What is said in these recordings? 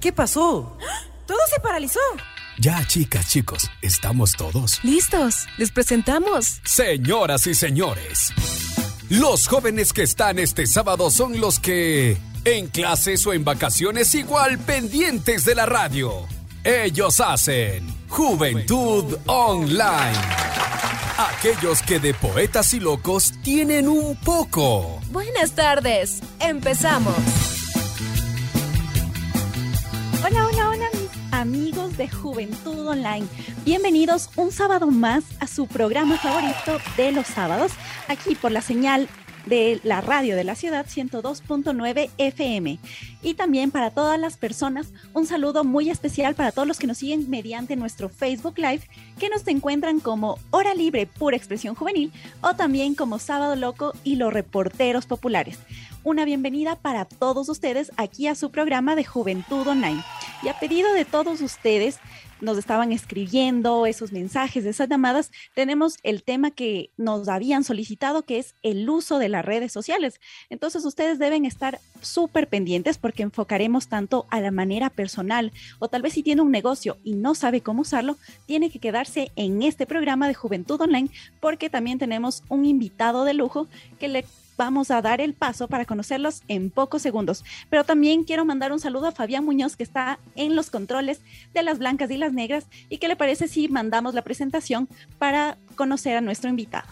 ¿Qué pasó? Todo se paralizó. Ya, chicas, chicos, ¿estamos todos? Listos, les presentamos. Señoras y señores, los jóvenes que están este sábado son los que, en clases o en vacaciones, igual pendientes de la radio. Ellos hacen Juventud Online. Aquellos que de poetas y locos tienen un poco. Buenas tardes, empezamos. Hola, hola, hola, mis amigos de Juventud Online. Bienvenidos un sábado más a su programa favorito de los sábados, aquí por la señal de la radio de la ciudad 102.9 FM. Y también para todas las personas, un saludo muy especial para todos los que nos siguen mediante nuestro Facebook Live, que nos encuentran como Hora Libre Pura Expresión Juvenil o también como Sábado Loco y los Reporteros Populares una bienvenida para todos ustedes aquí a su programa de Juventud Online. Y a pedido de todos ustedes, nos estaban escribiendo esos mensajes, esas llamadas, tenemos el tema que nos habían solicitado, que es el uso de las redes sociales. Entonces ustedes deben estar súper pendientes porque enfocaremos tanto a la manera personal o tal vez si tiene un negocio y no sabe cómo usarlo, tiene que quedarse en este programa de Juventud Online porque también tenemos un invitado de lujo que le vamos a dar el paso para conocerlos en pocos segundos. Pero también quiero mandar un saludo a Fabián Muñoz, que está en los controles de las blancas y las negras. ¿Y qué le parece si mandamos la presentación para conocer a nuestro invitado?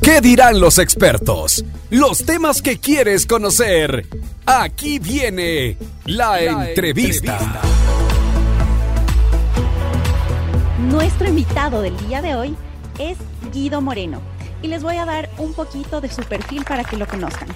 ¿Qué dirán los expertos? Los temas que quieres conocer. Aquí viene la, entrevista. Nuestro invitado del día de hoy es Guido Moreno y les voy a dar un poquito de su perfil para que lo conozcan.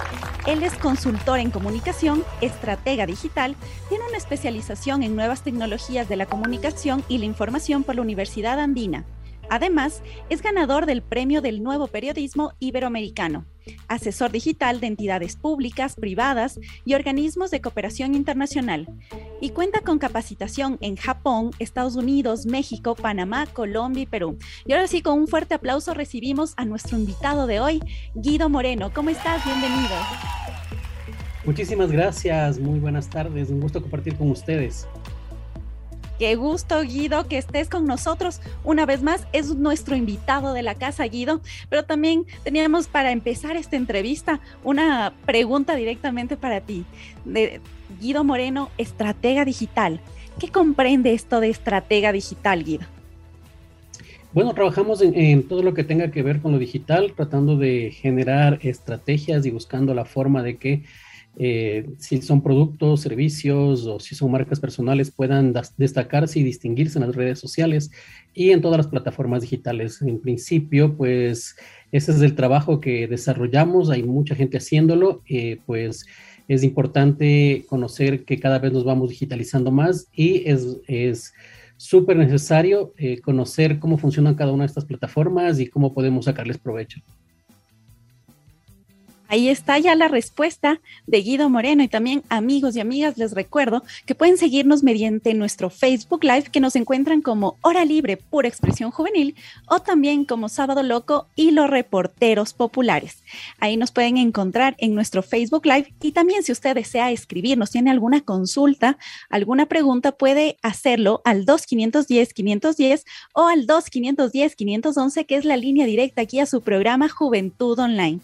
Él es consultor en comunicación, estratega digital, tiene una especialización en nuevas tecnologías de la comunicación y la información por la Universidad Andina. Además, es ganador del Premio del Nuevo Periodismo Iberoamericano, asesor digital de entidades públicas, privadas y organismos de cooperación internacional, y cuenta con capacitación en Japón, Estados Unidos, México, Panamá, Colombia y Perú. Y ahora sí, con un fuerte aplauso recibimos a nuestro invitado de hoy, Guido Moreno. ¿Cómo estás? Bienvenido. Muchísimas gracias, muy buenas tardes, un gusto compartir con ustedes. Qué gusto, Guido, que estés con nosotros una vez más. Es nuestro invitado de la casa, Guido. Pero también teníamos para empezar esta entrevista una pregunta directamente para ti. De Guido Moreno, estratega digital. ¿Qué comprende esto de estratega digital, Guido? Bueno, trabajamos en, todo lo que tenga que ver con lo digital, tratando de generar estrategias y buscando la forma de que eh, si son productos, servicios o si son marcas personales, puedan destacarse y distinguirse en las redes sociales y en todas las plataformas digitales. En principio, pues ese es el trabajo que desarrollamos, hay mucha gente haciéndolo, eh, pues es importante conocer que cada vez nos vamos digitalizando más y es... súper necesario eh, conocer cómo funcionan cada una de estas plataformas y cómo podemos sacarles provecho. Ahí está ya la respuesta de Guido Moreno y también amigos y amigas, les recuerdo que pueden seguirnos mediante nuestro Facebook Live que nos encuentran como Hora Libre Pura Expresión Juvenil o también como Sábado Loco y los Reporteros Populares. Ahí nos pueden encontrar en nuestro Facebook Live y también si usted desea escribirnos, tiene alguna consulta, alguna pregunta, puede hacerlo al 2510-510 o al 2510-511 que es la línea directa aquí a su programa Juventud Online.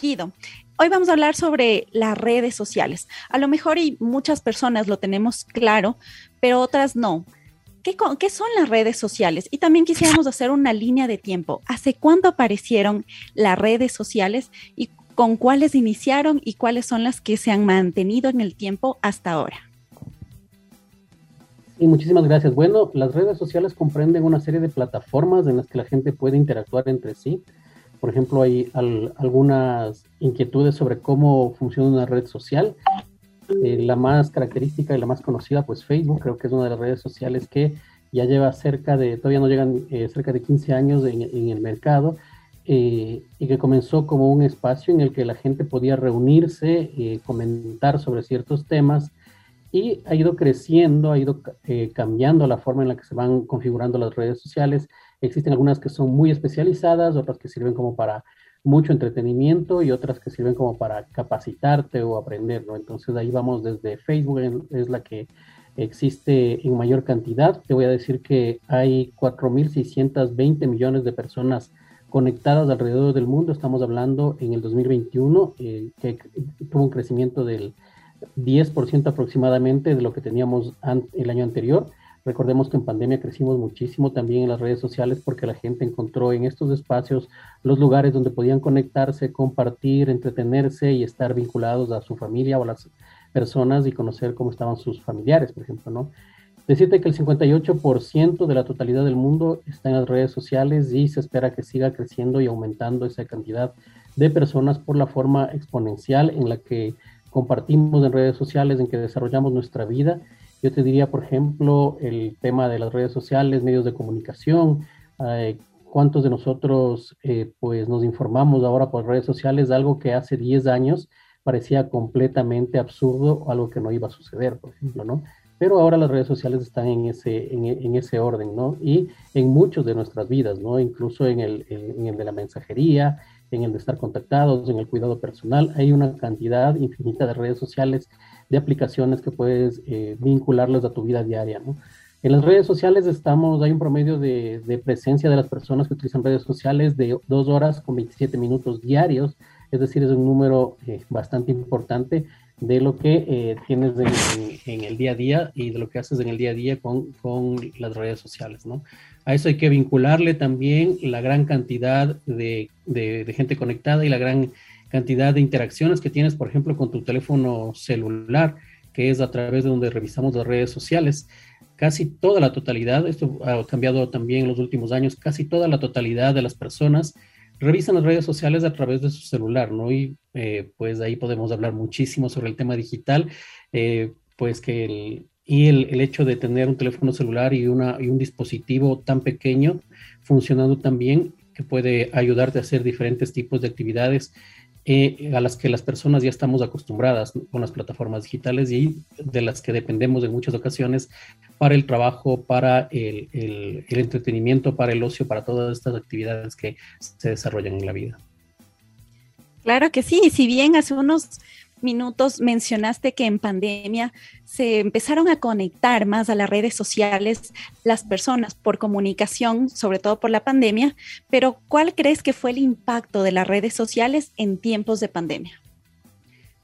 Hoy vamos a hablar sobre las redes sociales. A lo mejor y muchas personas lo tenemos claro, pero otras no. ¿Qué, ¿Qué, son las redes sociales? Y también quisiéramos hacer una línea de tiempo. ¿Hace cuándo aparecieron las redes sociales y con cuáles iniciaron y cuáles son las que se han mantenido en el tiempo hasta ahora? Y muchísimas gracias. Bueno, las redes sociales comprenden una serie de plataformas en las que la gente puede interactuar entre sí por ejemplo, hay algunas inquietudes sobre cómo funciona una red social. Eh, la más característica y la más conocida, pues Facebook, creo que es una de las redes sociales que ya lleva cerca de, todavía no llegan eh, cerca de 15 años en, el mercado eh, y que comenzó como un espacio en el que la gente podía reunirse, comentar sobre ciertos temas y ha ido creciendo, ha ido cambiando la forma en la que se van configurando las redes sociales Existen algunas que son muy especializadas, otras que sirven como para mucho entretenimiento y otras que sirven como para capacitarte o aprender, ¿no? Entonces ahí vamos desde Facebook, es la que existe en mayor cantidad. Te voy a decir que hay 4.620 millones de personas conectadas alrededor del mundo. Estamos hablando en el 2021, eh, que tuvo un crecimiento del 10% aproximadamente de lo que teníamos el año anterior. Recordemos que en pandemia crecimos muchísimo también en las redes sociales porque la gente encontró en estos espacios los lugares donde podían conectarse, compartir, entretenerse y estar vinculados a su familia o a las personas y conocer cómo estaban sus familiares, por ejemplo, ¿no? Decirte que el 58% de la totalidad del mundo está en las redes sociales y se espera que siga creciendo y aumentando esa cantidad de personas por la forma exponencial en la que compartimos en redes sociales, en que desarrollamos nuestra vida. Yo te diría, por ejemplo, el tema de las redes sociales, medios de comunicación, eh, cuántos de nosotros eh, pues nos informamos ahora por redes sociales, algo que hace 10 años parecía completamente absurdo algo que no iba a suceder, por ejemplo, ¿no? Pero ahora las redes sociales están en ese, en, ese orden, ¿no? Y en muchos de nuestras vidas, ¿no? Incluso en el, en el de la mensajería, en el de estar contactados, en el cuidado personal, hay una cantidad infinita de redes sociales, de aplicaciones que puedes eh, vincularlas a tu vida diaria, ¿no? En las redes sociales estamos, hay un promedio de, de, presencia de las personas que utilizan redes sociales de dos horas con 27 minutos diarios, es decir, es un número eh, bastante importante de lo que eh, tienes en, el día a día y de lo que haces en el día a día con, con, las redes sociales, ¿no? A eso hay que vincularle también la gran cantidad de, de, gente conectada y la gran cantidad de interacciones que tienes, por ejemplo, con tu teléfono celular, que es a través de donde revisamos las redes sociales. Casi toda la totalidad, esto ha cambiado también en los últimos años, casi toda la totalidad de las personas revisan las redes sociales a través de su celular, ¿no? Y eh, pues ahí podemos hablar muchísimo sobre el tema digital, eh, pues que el, y el, hecho de tener un teléfono celular y, una, y un dispositivo tan pequeño funcionando tan bien que puede ayudarte a hacer diferentes tipos de actividades eh, a las que las personas ya estamos acostumbradas con las plataformas digitales y de las que dependemos en muchas ocasiones para el trabajo, para el, el, entretenimiento, para el ocio, para todas estas actividades que se desarrollan en la vida. Claro que sí, si bien hace unos minutos mencionaste que en pandemia se empezaron a conectar más a las redes sociales las personas por comunicación, sobre todo por la pandemia, pero ¿cuál crees que fue el impacto de las redes sociales en tiempos de pandemia?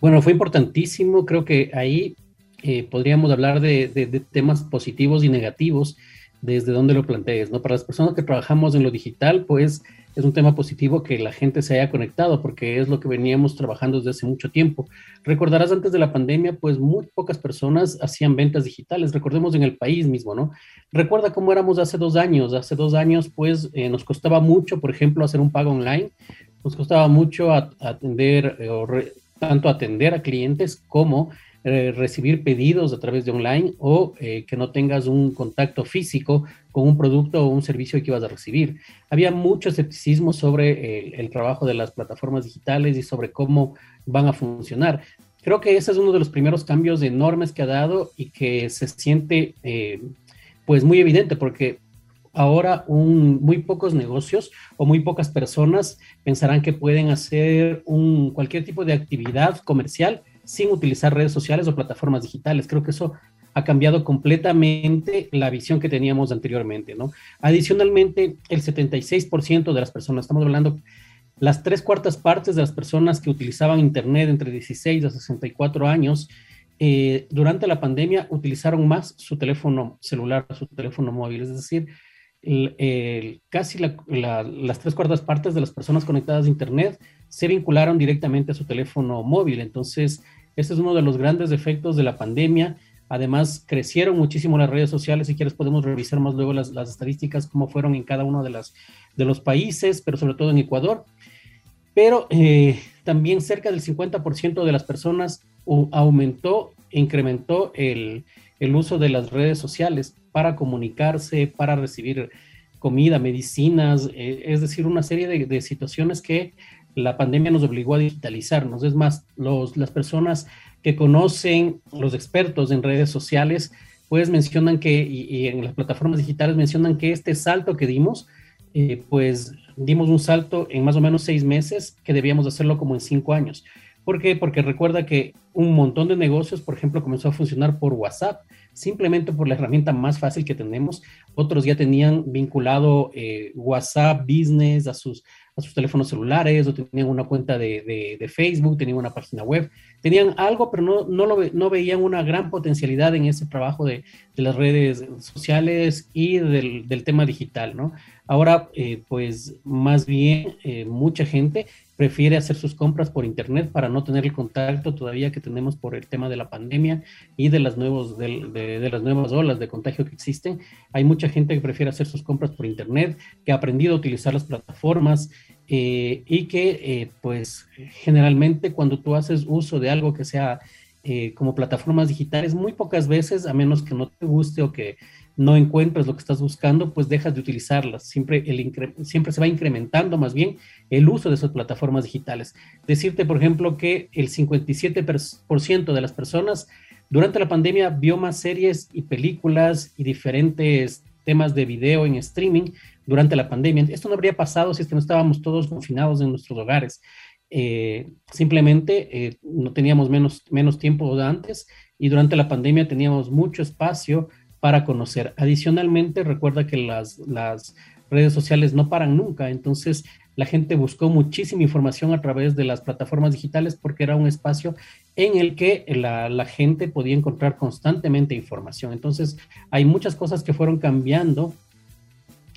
Bueno, fue importantísimo, creo que ahí eh, podríamos hablar de, de, temas positivos y negativos desde donde lo plantees, ¿no? Para las personas que trabajamos en lo digital, pues es un tema positivo que la gente se haya conectado porque es lo que veníamos trabajando desde hace mucho tiempo. Recordarás antes de la pandemia, pues muy pocas personas hacían ventas digitales. Recordemos en el país mismo, ¿no? Recuerda cómo éramos hace dos años. Hace dos años, pues eh, nos costaba mucho, por ejemplo, hacer un pago online. Nos costaba mucho atender, eh, tanto atender a clientes como eh, recibir pedidos a través de online o eh, que no tengas un contacto físico con un producto o un servicio que ibas a recibir. Había mucho escepticismo sobre el, trabajo de las plataformas digitales y sobre cómo van a funcionar. Creo que ese es uno de los primeros cambios enormes que ha dado y que se siente eh, pues muy evidente porque ahora un, muy pocos negocios o muy pocas personas pensarán que pueden hacer un, cualquier tipo de actividad comercial sin utilizar redes sociales o plataformas digitales. Creo que eso ha cambiado completamente la visión que teníamos anteriormente, ¿no? Adicionalmente, el 76% de las personas, estamos hablando, las tres cuartas partes de las personas que utilizaban Internet entre 16 a 64 años, eh, durante la pandemia utilizaron más su teléfono celular, su teléfono móvil, es decir, casi las tres cuartas partes de las personas conectadas a Internet se vincularon directamente a su teléfono móvil. Entonces, este es uno de los grandes efectos de la pandemia. Además, crecieron muchísimo las redes sociales. Si quieres, podemos revisar más luego las, estadísticas, cómo fueron en cada uno de, los países, pero sobre todo en Ecuador. Pero eh, también cerca del 50% de las personas aumentó, incrementó el, el uso de las redes sociales para comunicarse, para recibir comida, medicinas, eh, es decir, una serie de, situaciones que la pandemia nos obligó a digitalizarnos. Es más, los, las personas que conocen, los expertos en redes sociales, pues mencionan que, y, en las plataformas digitales mencionan que este salto que dimos eh, pues dimos un salto en más o menos seis meses que debíamos hacerlo como en cinco años. ¿Por qué? Porque recuerda que un montón de negocios, por ejemplo, comenzó a funcionar por WhatsApp, simplemente por la herramienta más fácil que tenemos. Otros ya tenían vinculado eh, WhatsApp Business a sus, a sus teléfonos celulares o tenían una cuenta de, de, Facebook, tenían una página web, tenían algo, pero no, no, lo, no veían una gran potencialidad en ese trabajo de, de las redes sociales y del, del, tema digital, ¿no? Ahora, eh, pues más bien eh, mucha gente prefiere hacer sus compras por internet para no tener el contacto todavía que tenemos por el tema de la pandemia y de las, nuevos, de, de, las nuevas olas de contagio que existen. Hay mucha gente que prefiere hacer sus compras por internet, que ha aprendido a utilizar las plataformas eh, y que eh, pues generalmente cuando tú haces uso de algo que sea eh, como plataformas digitales, muy pocas veces, a menos que no te guste o que no encuentres lo que estás buscando, pues dejas de utilizarlas. Siempre, el siempre se va incrementando más bien el uso de esas plataformas digitales. Decirte, por ejemplo, que el 57% de las personas durante la pandemia vio más series y películas y diferentes temas de video en streaming durante la pandemia. Esto no habría pasado si es que no estábamos todos confinados en nuestros hogares. Eh, simplemente eh, no teníamos menos, menos tiempo de antes y durante la pandemia teníamos mucho espacio para conocer. Adicionalmente, recuerda que las, las redes sociales no paran nunca, entonces la gente buscó muchísima información a través de las plataformas digitales porque era un espacio en el que la, la, gente podía encontrar constantemente información. Entonces, hay muchas cosas que fueron cambiando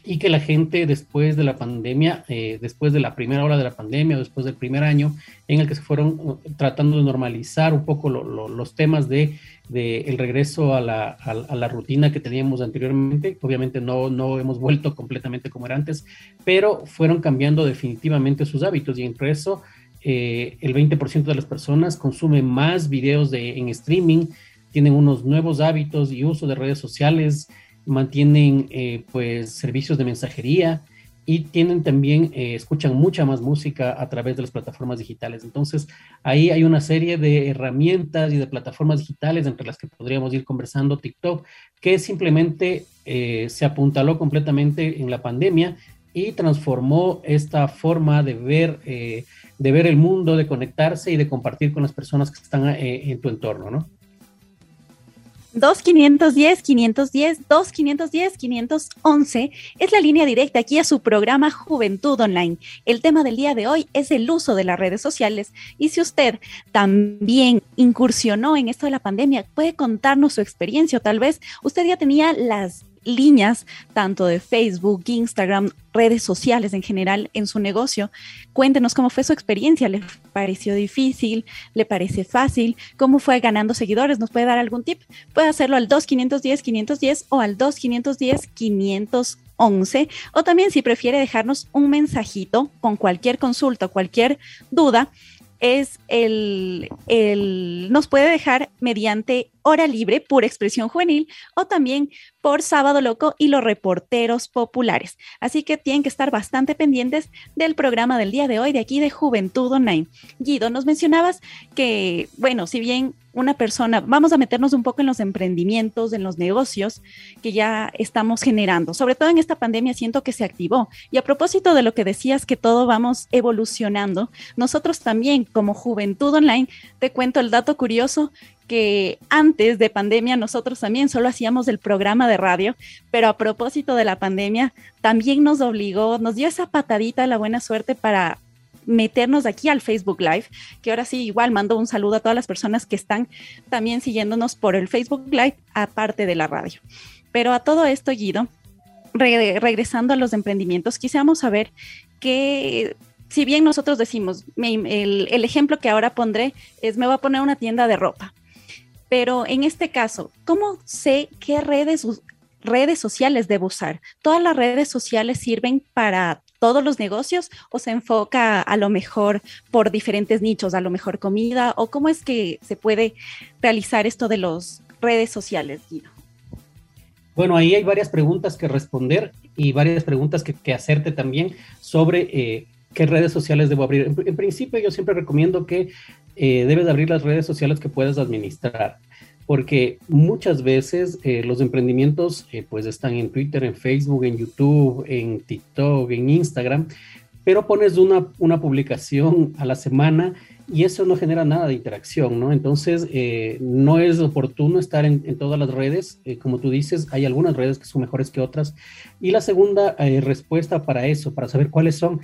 y que la gente después de la pandemia, eh, después de la primera ola de la pandemia, después del primer año en el que se fueron uh, tratando de normalizar un poco los temas de, el regreso a la, a, la, rutina que teníamos anteriormente, obviamente no, no hemos vuelto completamente como era antes, pero fueron cambiando definitivamente sus hábitos y entre eso eh, el 20% de las personas consumen más videos de, en streaming, tienen unos nuevos hábitos y uso de redes sociales, mantienen eh, pues servicios de mensajería y tienen también, eh, escuchan mucha más música a través de las plataformas digitales. Entonces, ahí hay una serie de herramientas y de plataformas digitales entre las que podríamos ir conversando TikTok, que simplemente eh, se apuntaló completamente en la pandemia y transformó esta forma de ver, de ver el mundo, de conectarse y de compartir con las personas que están en tu entorno, ¿no? 2510 510 2510 511 es la línea directa aquí a su programa Juventud Online. El tema del día de hoy es el uso de las redes sociales y si usted también incursionó en esto de la pandemia, puede contarnos su experiencia o tal vez usted ya tenía las líneas tanto de Facebook, Instagram, redes sociales en general en su negocio. Cuéntenos cómo fue su experiencia. ¿Le pareció difícil? ¿Le parece fácil? ¿Cómo fue ganando seguidores? ¿Nos puede dar algún tip? Puede hacerlo al 2510-510 o al 2510-511 o también si prefiere dejarnos un mensajito con cualquier consulta, cualquier duda es el, el, nos puede dejar mediante hora libre, pura expresión juvenil, o también por Sábado Loco y los reporteros populares. Así que tienen que estar bastante pendientes del programa del día de hoy de aquí de Juventud Online. Guido, nos mencionabas que, bueno, si bien una persona, vamos a meternos un poco en los emprendimientos, en los negocios que ya estamos generando. Sobre todo en esta pandemia siento que se activó. Y a propósito de lo que decías, que todo vamos evolucionando, nosotros también como Juventud Online, te cuento el dato curioso que antes de pandemia nosotros también solo hacíamos el programa de radio, pero a propósito de la pandemia también nos obligó, nos dio esa patadita de la buena suerte para meternos aquí al Facebook Live, que ahora sí igual mando un saludo a todas las personas que están también siguiéndonos por el Facebook Live, aparte de la radio. Pero a todo esto, Guido, regresando a los emprendimientos, quisiéramos saber que si bien nosotros decimos, el, el, ejemplo que ahora pondré es, me voy a poner una tienda de ropa, pero en este caso, ¿cómo sé qué redes, redes sociales debo usar? ¿Todas las redes sociales sirven para todos los negocios o se enfoca a lo mejor por diferentes nichos, a lo mejor comida o cómo es que se puede realizar esto de las redes sociales, Guido? Bueno, ahí hay varias preguntas que responder y varias preguntas que, hacerte también sobre eh, qué redes sociales debo abrir. En, principio yo siempre recomiendo que eh, debes abrir las redes sociales que puedas administrar. porque muchas veces eh, los emprendimientos eh, pues están en Twitter, en Facebook, en YouTube, en TikTok, en Instagram, pero pones una, una publicación a la semana y eso no genera nada de interacción, ¿no? Entonces, eh, no es oportuno estar en, en todas las redes, como tú dices, hay algunas redes que son mejores que otras. Y la segunda respuesta para eso, para saber cuáles son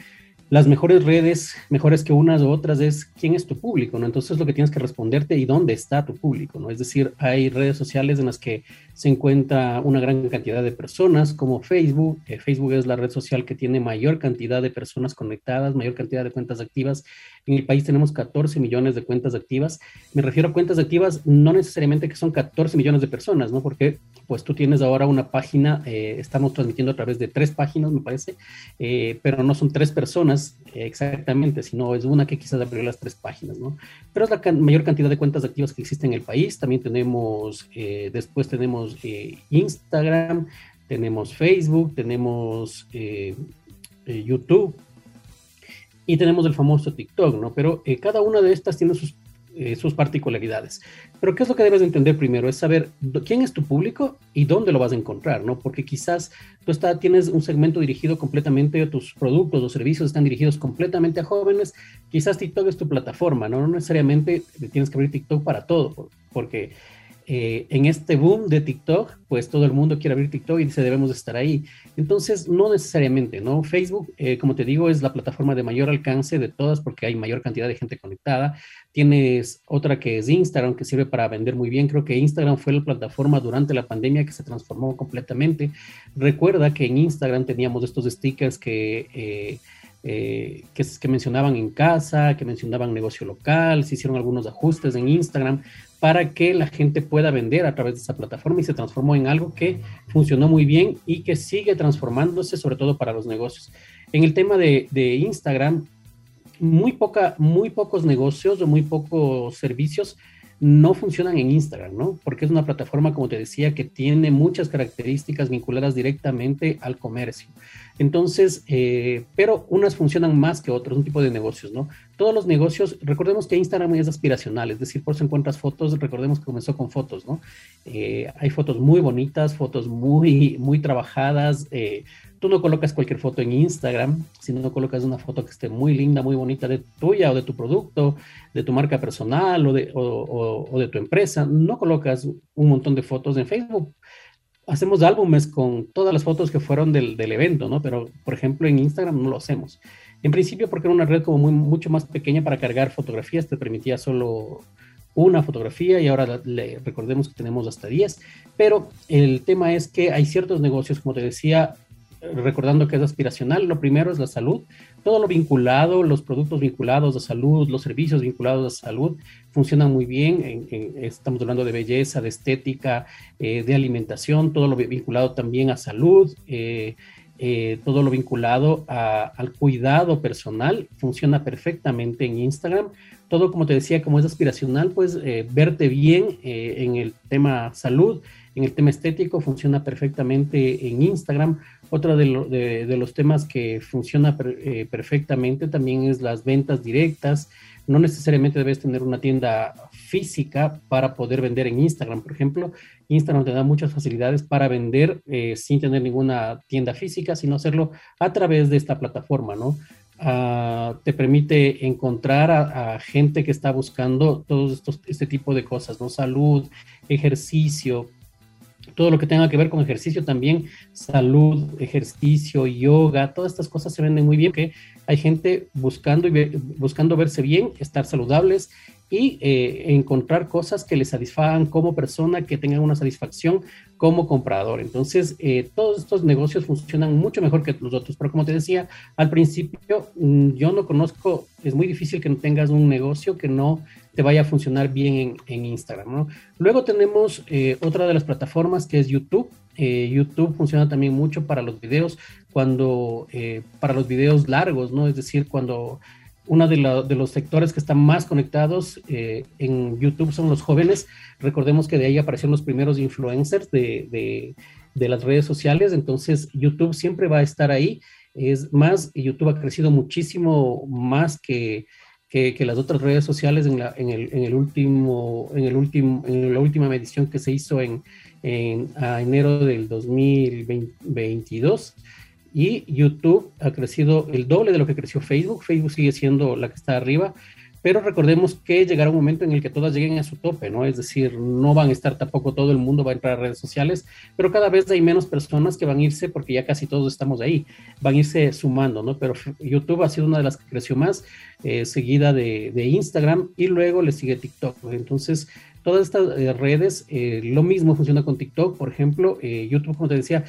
las mejores redes, mejores que unas u otras, es quién es tu público, ¿no? Entonces lo que tienes que responderte y dónde está tu público, ¿no? Es decir, hay redes sociales en las que se encuentra una gran cantidad de personas, como Facebook. Facebook es la red social que tiene mayor cantidad de personas conectadas, mayor cantidad de cuentas activas. En el país tenemos 14 millones de cuentas activas. Me refiero a cuentas activas no necesariamente que son 14 millones de personas, ¿no? Porque pues tú tienes ahora una página, eh, estamos transmitiendo a través de tres páginas, me parece, eh, pero no son tres personas eh, exactamente, sino es una que quizás abrió las tres páginas, ¿no? Pero es la mayor cantidad de cuentas activas que existe en el país. También tenemos, después tenemos Instagram, tenemos Facebook, tenemos YouTube y tenemos el famoso TikTok, ¿no? Pero cada una de estas tiene sus eh, sus particularidades. Pero ¿qué es lo que debes entender primero? Es saber quién es tu público y dónde lo vas a encontrar, ¿no? Porque quizás tú tienes un segmento dirigido completamente a tus productos o servicios están dirigidos completamente a jóvenes. Quizás TikTok es tu plataforma, ¿no? No necesariamente tienes que abrir TikTok para todo, porque eh, en este boom de TikTok, pues todo el mundo quiere abrir TikTok y dice debemos estar ahí. Entonces, no necesariamente, ¿no? Facebook, eh, como te digo, es la plataforma de mayor alcance de todas porque hay mayor cantidad de gente conectada. Tienes otra que es Instagram, que sirve para vender muy bien. Creo que Instagram fue la plataforma durante la pandemia que se transformó completamente. Recuerda que en Instagram teníamos estos stickers que... Eh, que, que, mencionaban en casa, que mencionaban negocio local, se hicieron algunos ajustes en Instagram para que la gente pueda vender a través de esa plataforma y se transformó en algo que funcionó muy bien y que sigue transformándose, sobre todo para los negocios. En el tema de, Instagram, muy, poca, muy pocos negocios o muy pocos servicios no funcionan en Instagram, ¿no? Porque es una plataforma, como te decía, que tiene muchas características vinculadas directamente al comercio. Entonces, eh, pero unas funcionan más que otras, un tipo de negocios, ¿no? Todos los negocios, recordemos que Instagram es aspiracional, es decir, por si encuentras fotos, recordemos que comenzó con fotos, ¿no? Eh, hay fotos muy bonitas, fotos muy, muy trabajadas. Eh, tú no colocas cualquier foto en Instagram, sino no colocas una foto que esté muy linda, muy bonita de tuya o de tu producto, de tu marca personal o de, o de tu empresa. No colocas un montón de fotos en Facebook hacemos álbumes con todas las fotos que fueron del, del, evento, ¿no? Pero, por ejemplo, en Instagram no lo hacemos. En principio, porque era una red como muy, mucho más pequeña para cargar fotografías, te permitía solo una fotografía y ahora le, recordemos que tenemos hasta 10. Pero el tema es que hay ciertos negocios, como te decía, recordando que es aspiracional, lo primero es la salud, todo lo vinculado, los productos vinculados a salud, los servicios vinculados a salud, funcionan muy bien. estamos hablando de belleza, de estética, eh, de alimentación, todo lo vinculado también a salud, eh, eh, todo lo vinculado al cuidado personal, funciona perfectamente en Instagram. Todo, como te decía, como es aspiracional, pues verte bien en el tema salud, en el tema estético, funciona perfectamente en Instagram. Otro de, los temas que funciona eh, perfectamente también es las ventas directas. No necesariamente debes tener una tienda física para poder vender en Instagram. Por ejemplo, Instagram te da muchas facilidades para vender eh, sin tener ninguna tienda física, sino hacerlo a través de esta plataforma, ¿no? Ah, te permite encontrar a, gente que está buscando todos estos, este tipo de cosas, ¿no? Salud, ejercicio, todo lo que tenga que ver con ejercicio también, salud, ejercicio, yoga, todas estas cosas se venden muy bien, que hay gente buscando, y buscando verse bien, estar saludables y eh, encontrar cosas que les satisfagan como persona, que tengan una satisfacción como comprador. Entonces, eh, todos estos negocios funcionan mucho mejor que los otros, pero como te decía al principio, mm, yo no conozco, es muy difícil que no tengas un negocio que no te vaya a funcionar bien en, Instagram. Luego tenemos eh, otra de las plataformas que es YouTube. YouTube funciona también mucho para los videos, cuando, para los videos largos, ¿no? Es decir, cuando uno de, los sectores que están más conectados eh, en YouTube son los jóvenes. Recordemos que de ahí aparecieron los primeros influencers de, las redes sociales, entonces YouTube siempre va a estar ahí. Es más, YouTube ha crecido muchísimo más que, que, las otras redes sociales en, la, en, el, en, el, último, en, el último, en la última medición que se hizo en, en a enero del 2022 y YouTube ha crecido el doble de lo que creció Facebook. Facebook sigue siendo la que está arriba, pero recordemos que llegará un momento en el que todas lleguen a su tope, ¿no? Es decir, no van a estar tampoco todo el mundo va a entrar a redes sociales, pero cada vez hay menos personas que van a irse porque ya casi todos estamos ahí, van a irse sumando, ¿no? Pero YouTube ha sido una de las que creció más, eh, seguida de, Instagram y luego le sigue TikTok. Entonces, todas estas eh, redes, eh, lo mismo funciona con TikTok, por ejemplo, YouTube, como te decía,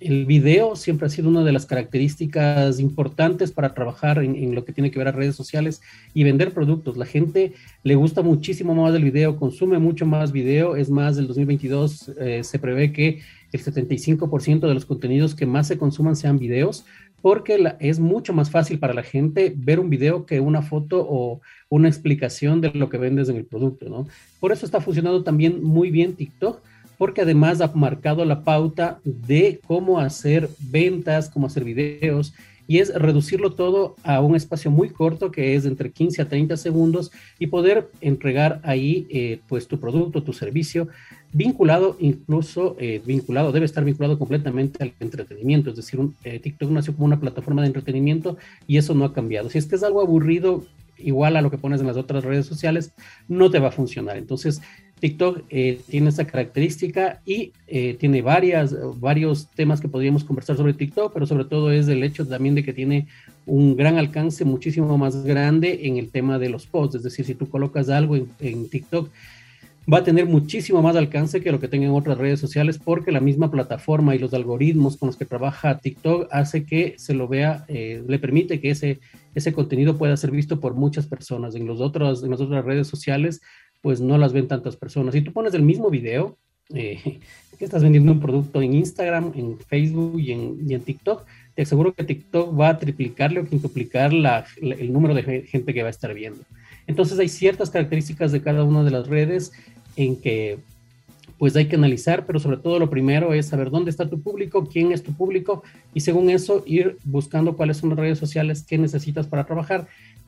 el video siempre ha sido una de las características importantes para trabajar en, lo que tiene que ver a redes sociales y vender productos. La gente le gusta muchísimo más el video, consume mucho más video. Es más, del 2022 eh, se prevé que el 75% de los contenidos que más se consuman sean videos, porque es mucho más fácil para la gente ver un video que una foto o una explicación de lo que vendes en el producto. Por eso está funcionando también muy bien TikTok porque además ha marcado la pauta de cómo hacer ventas, cómo hacer videos, y es reducirlo todo a un espacio muy corto que es entre 15 a 30 segundos y poder entregar ahí eh, pues tu producto, tu servicio, vinculado incluso, eh, vinculado, debe estar vinculado completamente al entretenimiento, es decir, un, eh, TikTok nació como una plataforma de entretenimiento y eso no ha cambiado. Si es que es algo aburrido, igual a lo que pones en las otras redes sociales, no te va a funcionar. Entonces, TikTok eh, tiene esa característica y eh, tiene varias, varios temas que podríamos conversar sobre TikTok, pero sobre todo es el hecho también de que tiene un gran alcance muchísimo más grande en el tema de los posts. Es decir, si tú colocas algo en, TikTok, va a tener muchísimo más alcance que lo que tenga en otras redes sociales porque la misma plataforma y los algoritmos con los que trabaja TikTok hace que se lo vea, eh, le permite que ese, ese contenido pueda ser visto por muchas personas. En, los otros, en las otras redes sociales pues no las ven tantas personas. Si tú pones el mismo video, eh, que estás vendiendo un producto en Instagram, en Facebook y en, TikTok, te aseguro que TikTok va a triplicarle o quintuplicar el número de gente que va a estar viendo. Entonces hay ciertas características de cada una de las redes en que pues hay que analizar, pero sobre todo lo primero es saber dónde está tu público, quién es tu público y según eso ir buscando cuáles son las redes sociales que necesitas para trabajar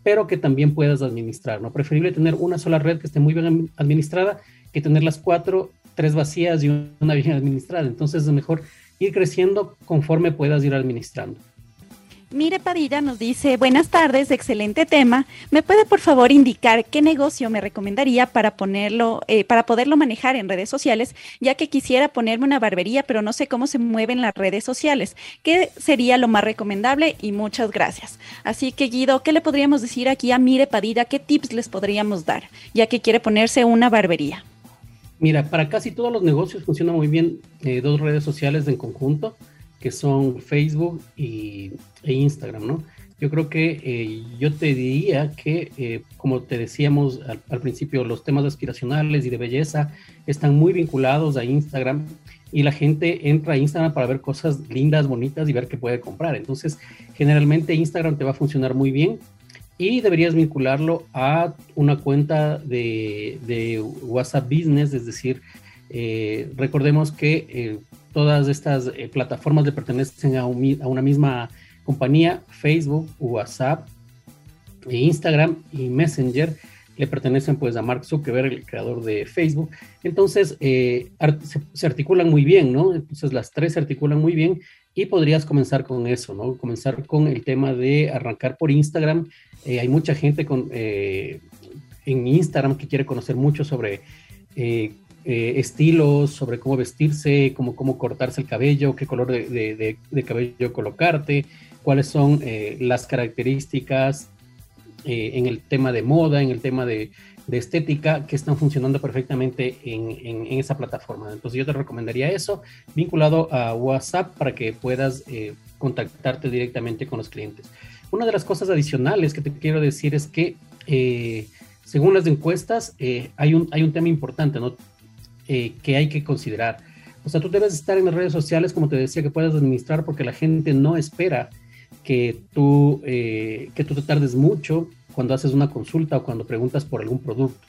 pero que también puedas administrar, ¿no? Preferible tener una sola red que esté muy bien administrada que tener las cuatro, tres vacías y una bien administrada. Entonces es mejor ir creciendo conforme puedas ir administrando. Mire Padilla nos dice, buenas tardes, excelente tema. ¿Me puede por favor indicar qué negocio me recomendaría para ponerlo, eh, para poderlo manejar en redes sociales, ya que quisiera ponerme una barbería, pero no sé cómo se mueven las redes sociales? ¿Qué sería lo más recomendable? Y muchas gracias. Así que Guido, ¿qué le podríamos decir aquí a Mire Padilla? ¿Qué tips les podríamos dar, ya que quiere ponerse una barbería? Mira, para casi todos los negocios funciona muy bien eh, dos redes sociales en conjunto que son Facebook y, e Instagram, ¿no? Yo creo que eh, yo te diría que, eh, como te decíamos al, principio, los temas aspiracionales y de belleza están muy vinculados a Instagram y la gente entra a Instagram para ver cosas lindas, bonitas y ver qué puede comprar. Entonces, generalmente Instagram te va a funcionar muy bien y deberías vincularlo a una cuenta de, de WhatsApp Business, es decir, eh, recordemos que todas estas eh, plataformas le pertenecen a, una misma compañía, Facebook, WhatsApp, e Instagram y Messenger le pertenecen pues a Mark Zuckerberg, el creador de Facebook. Entonces eh, se, articulan muy bien, ¿no? Entonces las tres se articulan muy bien y podrías comenzar con eso, ¿no? Comenzar con el tema de arrancar por Instagram. Eh, hay mucha gente con, en Instagram que quiere conocer mucho sobre eh, estilos, sobre cómo vestirse, cómo, cómo cortarse el cabello, qué color de, cabello colocarte, cuáles son eh, las características eh, en el tema de moda, en el tema de, estética, que están funcionando perfectamente en, esa plataforma. Entonces yo te recomendaría eso, vinculado a WhatsApp para que puedas contactarte directamente con los clientes. Una de las cosas adicionales que te quiero decir es que según las encuestas, hay, un, hay un tema importante, ¿no? Eh, que hay que considerar. O sea, tú debes estar en las redes sociales, como te decía, que puedas administrar porque la gente no espera que tú, eh, que tú te tardes mucho cuando haces una consulta o cuando preguntas por algún producto.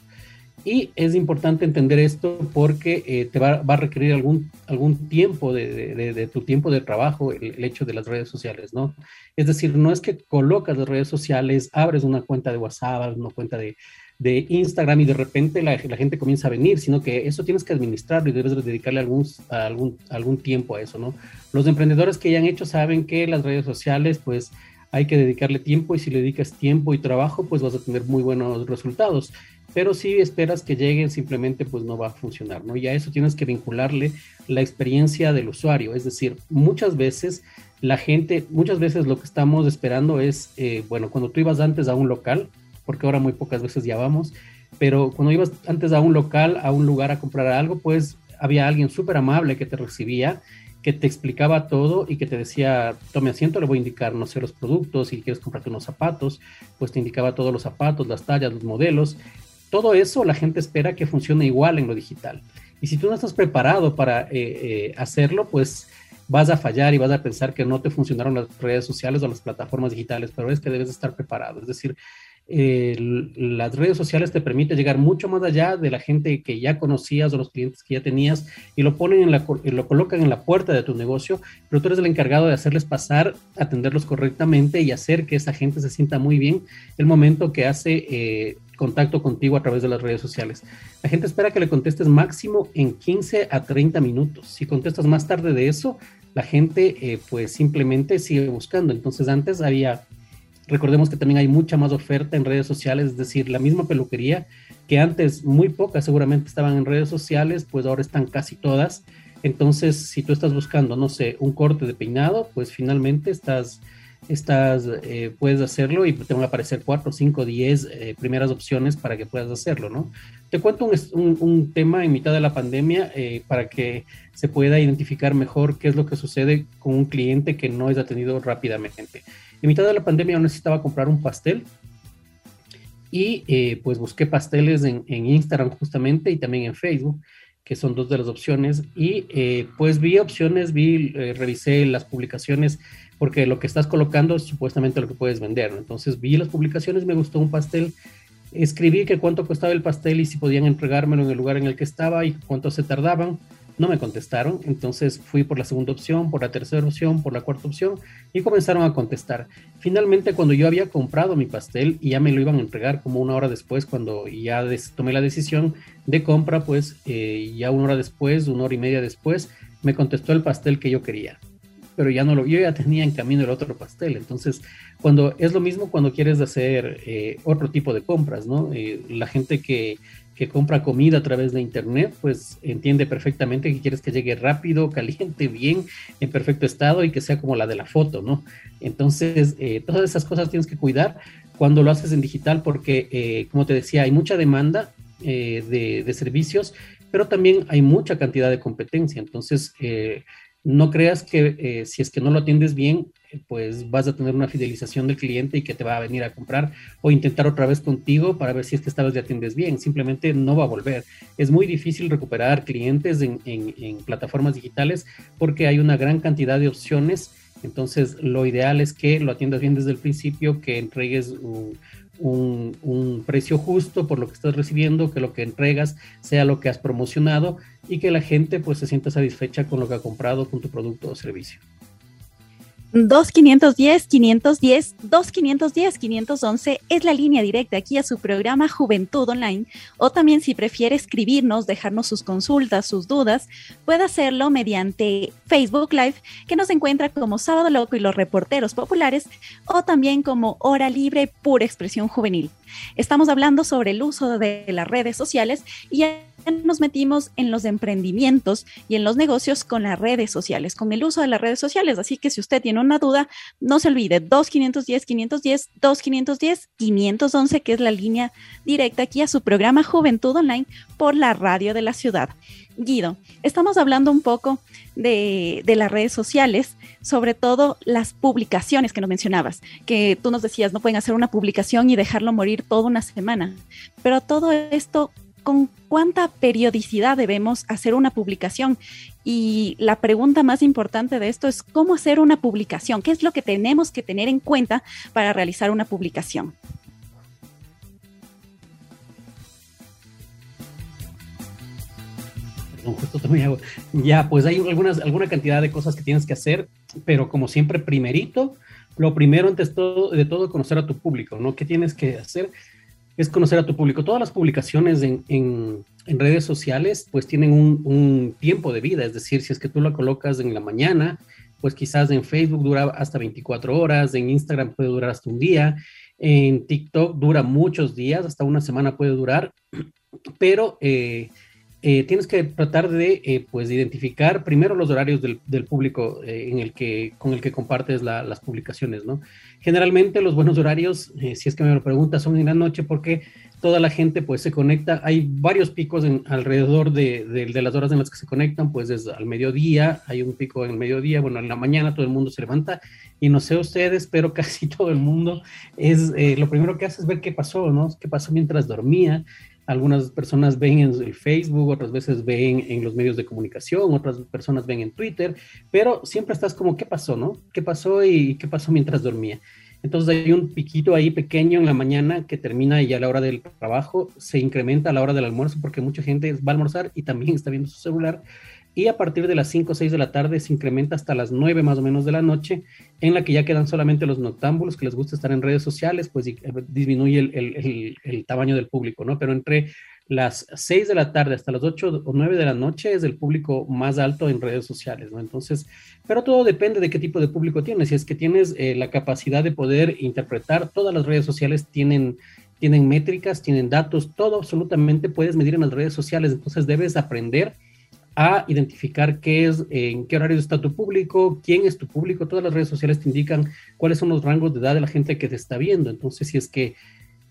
Y es importante entender esto porque eh, te va, a requerir algún, algún tiempo de, de, tu tiempo de trabajo, el, hecho de las redes sociales, ¿no? Es decir, no es que colocas las redes sociales, abres una cuenta de WhatsApp, una cuenta de, de Instagram y de repente la, gente comienza a venir, sino que eso tienes que administrarlo y debes dedicarle algún, algún, algún tiempo a eso, ¿no? Los emprendedores que ya han hecho saben que las redes sociales, pues, hay que dedicarle tiempo y si le dedicas tiempo y trabajo, pues vas a tener muy buenos resultados. Pero si esperas que lleguen, simplemente pues no va a funcionar, ¿no? Y a eso tienes que vincularle la experiencia del usuario. Es decir, muchas veces la gente, muchas veces lo que estamos esperando es, eh, bueno, cuando tú ibas antes a un local, porque ahora muy pocas veces ya vamos, pero cuando ibas antes a un local, a un lugar a comprar algo, pues había alguien súper amable que te recibía que te explicaba todo y que te decía, tome asiento, le voy a indicar, no sé, los productos, si quieres comprarte unos zapatos, pues te indicaba todos los zapatos, las tallas, los modelos. Todo eso la gente espera que funcione igual en lo digital. Y si tú no estás preparado para eh, eh, hacerlo, pues vas a fallar y vas a pensar que no te funcionaron las redes sociales o las plataformas digitales, pero es que debes estar preparado. Es decir, las redes sociales te permiten llegar mucho más allá de la gente que ya conocías o los clientes que ya tenías y lo ponen en la, lo colocan en la puerta de tu negocio, pero tú eres el encargado de hacerles pasar, atenderlos correctamente y hacer que esa gente se sienta muy bien el momento que hace eh, contacto contigo a través de las redes sociales. La gente espera que le contestes máximo en 15 a 30 minutos. Si contestas más tarde de eso, la gente eh, pues simplemente sigue buscando. Entonces antes había Recordemos que también hay mucha más oferta en redes sociales, es decir, la misma peluquería que antes muy pocas seguramente estaban en redes sociales, pues ahora están casi todas. Entonces, si tú estás buscando, no sé, un corte de peinado, pues finalmente estás, estás eh, puedes hacerlo y te van a aparecer cuatro, cinco, diez eh, primeras opciones para que puedas hacerlo, ¿no? Te cuento un, un, tema en mitad de la pandemia eh, para que se pueda identificar mejor qué es lo que sucede con un cliente que no es atendido rápidamente. En mitad de la pandemia yo necesitaba comprar un pastel y eh, pues busqué pasteles en, Instagram justamente y también en Facebook, que son dos de las opciones. Y eh, pues vi opciones, vi, revisé las publicaciones, porque lo que estás colocando es supuestamente lo que puedes vender. Entonces vi las publicaciones, me gustó un pastel, escribí que cuánto costaba el pastel y si podían entregármelo en el lugar en el que estaba y cuánto se tardaban no me contestaron, entonces fui por la segunda opción, por la tercera opción, por la cuarta opción y comenzaron a contestar. Finalmente, cuando yo había comprado mi pastel y ya me lo iban a entregar como una hora después, cuando ya tomé la decisión de compra, pues eh, ya una hora después, una hora y media después, me contestó el pastel que yo quería. Pero ya no lo, yo ya tenía en camino el otro pastel. Entonces, cuando es lo mismo cuando quieres hacer eh, otro tipo de compras, ¿no? Eh, la gente que que compra comida a través de internet, pues entiende perfectamente que quieres que llegue rápido, caliente, bien, en perfecto estado y que sea como la de la foto, ¿no? Entonces, eh, todas esas cosas tienes que cuidar cuando lo haces en digital porque, como te decía, hay mucha demanda de, de, servicios, pero también hay mucha cantidad de competencia. Entonces, no creas que si es que no lo atiendes bien, pues vas a tener una fidelización del cliente y que te va a venir a comprar o intentar otra vez contigo para ver si es que esta vez atiendes bien. Simplemente no va a volver. Es muy difícil recuperar clientes en, plataformas digitales porque hay una gran cantidad de opciones. Entonces, lo ideal es que lo atiendas bien desde el principio, que entregues un, un, precio justo por lo que estás recibiendo, que lo que entregas sea lo que has promocionado y que la gente pues se sienta satisfecha con lo que ha comprado con tu producto o servicio. 2510 510 2510 511 es la línea directa aquí a su programa Juventud Online o también si prefiere escribirnos, dejarnos sus consultas, sus dudas, puede hacerlo mediante Facebook Live que nos encuentra como Sábado Loco y los reporteros populares o también como Hora Libre Pura Expresión Juvenil. Estamos hablando sobre el uso de las redes sociales y nos metimos en los emprendimientos y en los negocios con las redes sociales, con el uso de las redes sociales. Así que si usted tiene una duda, no se olvide 2510 510 2510 511, que es la línea directa aquí a su programa Juventud Online por la radio de la ciudad. Guido, estamos hablando un poco de, de, las redes sociales, sobre todo las publicaciones que nos mencionabas, que tú nos decías, no pueden hacer una publicación y dejarlo morir toda una semana, pero todo esto, ¿con cuánta periodicidad debemos hacer una publicación? Y la pregunta más importante de esto es, ¿cómo hacer una publicación? ¿Qué es lo que tenemos que tener en cuenta para realizar una publicación? justo también Ya, pues hay algunas, alguna cantidad de cosas que tienes que hacer, pero como siempre, primerito, lo primero antes de todo, conocer a tu público, ¿no? ¿Qué tienes que hacer? Es conocer a tu público. Todas las publicaciones en, en, redes sociales, pues tienen un, un, tiempo de vida, es decir, si es que tú la colocas en la mañana, pues quizás en Facebook dura hasta 24 horas, en Instagram puede durar hasta un día, en TikTok dura muchos días, hasta una semana puede durar, pero eh, eh, tienes que tratar de eh, pues identificar primero los horarios del, público en el que, con el que compartes la, las publicaciones, ¿no? Generalmente los buenos horarios, si es que me lo preguntas, son en la noche porque toda la gente pues se conecta, hay varios picos en, alrededor de, las horas en las que se conectan, pues desde al mediodía, hay un pico en el mediodía, bueno, en la mañana todo el mundo se levanta y no sé ustedes, pero casi todo el mundo es, eh, lo primero que hace es ver qué pasó, ¿no? ¿Qué pasó mientras dormía? Algunas personas ven en Facebook, otras veces ven en los medios de comunicación, otras personas ven en Twitter, pero siempre estás como, ¿qué pasó, no? ¿Qué pasó y qué pasó mientras dormía? Entonces hay un piquito ahí pequeño en la mañana que termina y ya a la hora del trabajo se incrementa a la hora del almuerzo porque mucha gente va a almorzar y también está viendo su celular. Y a partir de las 5 o 6 de la tarde se incrementa hasta las 9 más o menos de la noche, en la que ya quedan solamente los noctámbulos que les gusta estar en redes sociales, pues disminuye el, el, el, el tamaño del público, ¿no? Pero entre las 6 de la tarde hasta las 8 o 9 de la noche es el público más alto en redes sociales, ¿no? Entonces, pero todo depende de qué tipo de público tienes. Si es que tienes eh, la capacidad de poder interpretar, todas las redes sociales tienen, tienen métricas, tienen datos, todo absolutamente puedes medir en las redes sociales. Entonces, debes aprender a identificar qué es, en qué horario está tu público, quién es tu público. Todas las redes sociales te indican cuáles son los rangos de edad de la gente que te está viendo. Entonces, si es que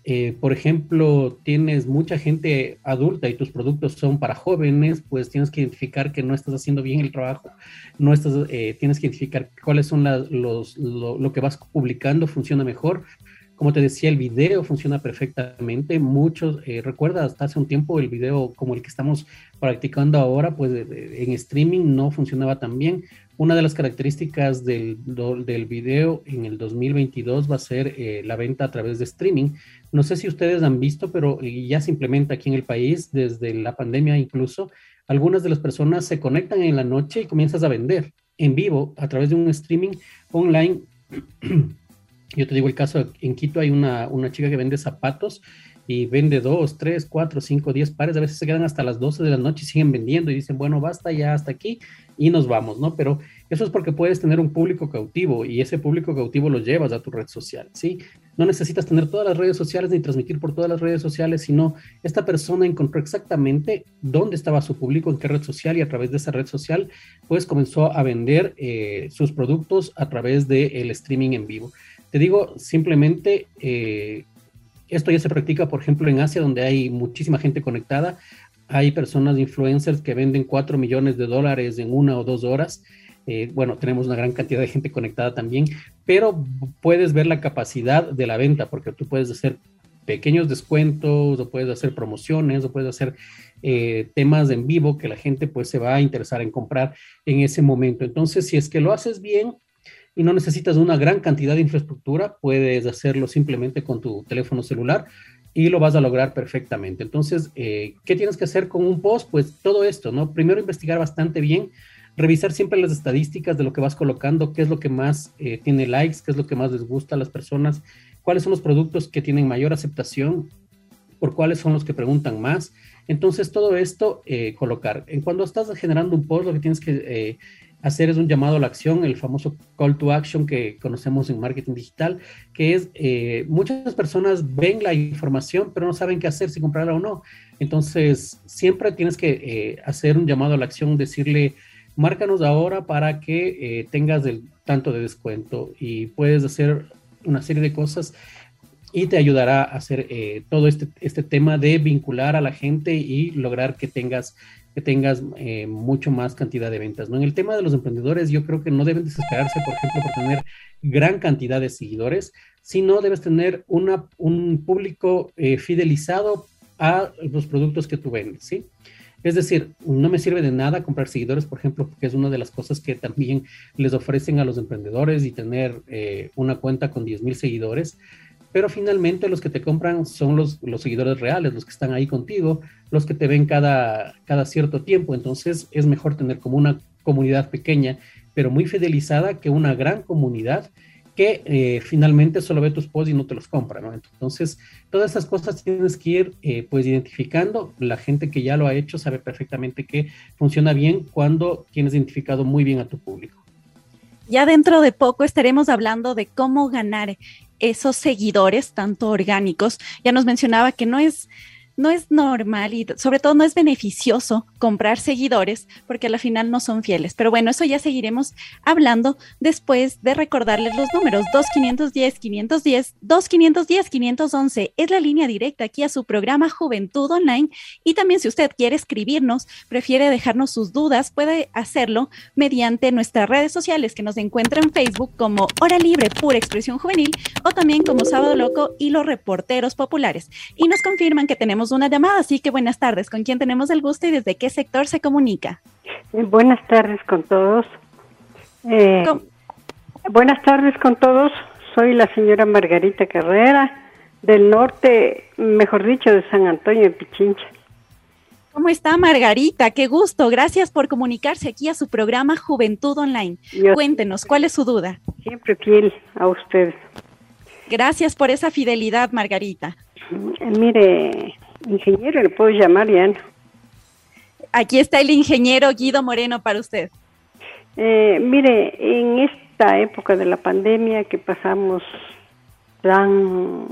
eh, por ejemplo, tienes mucha gente adulta y tus productos son para jóvenes, pues tienes que identificar que no estás haciendo bien el trabajo, no estás, eh, tienes que identificar cuáles son los, lo, lo, que vas publicando funciona mejor. Como te decía, el video funciona perfectamente. Muchos, eh, recuerda, hasta hace un tiempo el video como el que estamos practicando ahora, pues en streaming no funcionaba tan bien. Una de las características del, del video en el 2022 va a ser eh, la venta a través de streaming. No sé si ustedes han visto, pero ya se implementa aquí en el país desde la pandemia incluso. Algunas de las personas se conectan en la noche y comienzas a vender en vivo a través de un streaming online. Yo te digo el caso, en Quito hay una, una chica que vende zapatos y vende dos, tres, cuatro, cinco, diez pares, a veces se quedan hasta las 12 de la noche y siguen vendiendo y dicen, bueno, basta ya hasta aquí y nos vamos, ¿no? Pero eso es porque puedes tener un público cautivo y ese público cautivo lo llevas a tu red social, ¿sí? No necesitas tener todas las redes sociales ni transmitir por todas las redes sociales, sino esta persona encontró exactamente dónde estaba su público, en qué red social y a través de esa red social, pues comenzó a vender eh, sus productos a través del de streaming en vivo. Te digo, simplemente eh, esto ya se practica, por ejemplo, en Asia, donde hay muchísima gente conectada. Hay personas, influencers, que venden 4 millones de dólares en una o dos horas. Eh, bueno, tenemos una gran cantidad de gente conectada también, pero puedes ver la capacidad de la venta, porque tú puedes hacer pequeños descuentos, o puedes hacer promociones, o puedes hacer eh, temas en vivo que la gente pues se va a interesar en comprar en ese momento. Entonces, si es que lo haces bien, y no necesitas una gran cantidad de infraestructura, puedes hacerlo simplemente con tu teléfono celular y lo vas a lograr perfectamente. Entonces, eh, ¿qué tienes que hacer con un post? Pues todo esto, ¿no? Primero investigar bastante bien, revisar siempre las estadísticas de lo que vas colocando, qué es lo que más eh, tiene likes, qué es lo que más les gusta a las personas, cuáles son los productos que tienen mayor aceptación, por cuáles son los que preguntan más. Entonces, todo esto eh, colocar. En cuando estás generando un post, lo que tienes que hacer es un llamado a la acción, el famoso call to action que conocemos en marketing digital, que es eh, muchas personas ven la información pero no saben qué hacer, si comprarla o no. Entonces, siempre tienes que eh, hacer un llamado a la acción, decirle, márcanos ahora para que eh, tengas el tanto de descuento y puedes hacer una serie de cosas y te ayudará a hacer todo este, este tema de vincular a la gente y lograr que tengas tengas eh, mucho más cantidad de ventas. ¿no? En el tema de los emprendedores, yo creo que no deben desesperarse, por ejemplo, por tener gran cantidad de seguidores, sino debes tener una, un público eh, fidelizado a los productos que tú vendes, ¿sí? Es decir, no me sirve de nada comprar seguidores, por ejemplo, porque es una de las cosas que también les ofrecen a los emprendedores y tener eh, una cuenta con 10 mil seguidores pero finalmente los que te compran son los, los seguidores reales, los que están ahí contigo, los que te ven cada, cada cierto tiempo. Entonces es mejor tener como una comunidad pequeña, pero muy fidelizada que una gran comunidad que eh, finalmente solo ve tus posts y no te los compra, ¿no? Entonces, todas esas cosas tienes que ir eh, pues identificando. La gente que ya lo ha hecho sabe perfectamente que funciona bien cuando tienes identificado muy bien a tu público. Ya dentro de poco estaremos hablando de cómo ganar esos seguidores, tanto orgánicos. Ya nos mencionaba que no es no es normal y sobre todo no es beneficioso comprar seguidores porque al final no son fieles. Pero bueno, eso ya seguiremos hablando después de recordarles los números 2510 510 2510 511 es la línea directa aquí a su programa Juventud Online y también si usted quiere escribirnos, prefiere dejarnos sus dudas, puede hacerlo mediante nuestras redes sociales que nos encuentra en Facebook como Hora Libre Pura Expresión Juvenil o también como Sábado Loco y los reporteros populares. Y nos confirman que tenemos una llamada, así que buenas tardes. ¿Con quién tenemos el gusto y desde qué sector se comunica? Eh, buenas tardes con todos. Eh, buenas tardes con todos. Soy la señora Margarita Carrera, del norte, mejor dicho, de San Antonio de Pichincha. ¿Cómo está Margarita? Qué gusto. Gracias por comunicarse aquí a su programa Juventud Online. Cuéntenos, ¿cuál es su duda? Siempre fiel a usted. Gracias por esa fidelidad, Margarita. Eh, mire, Ingeniero, le puedo llamar ya. Aquí está el ingeniero Guido Moreno para usted. Eh, mire, en esta época de la pandemia que pasamos tan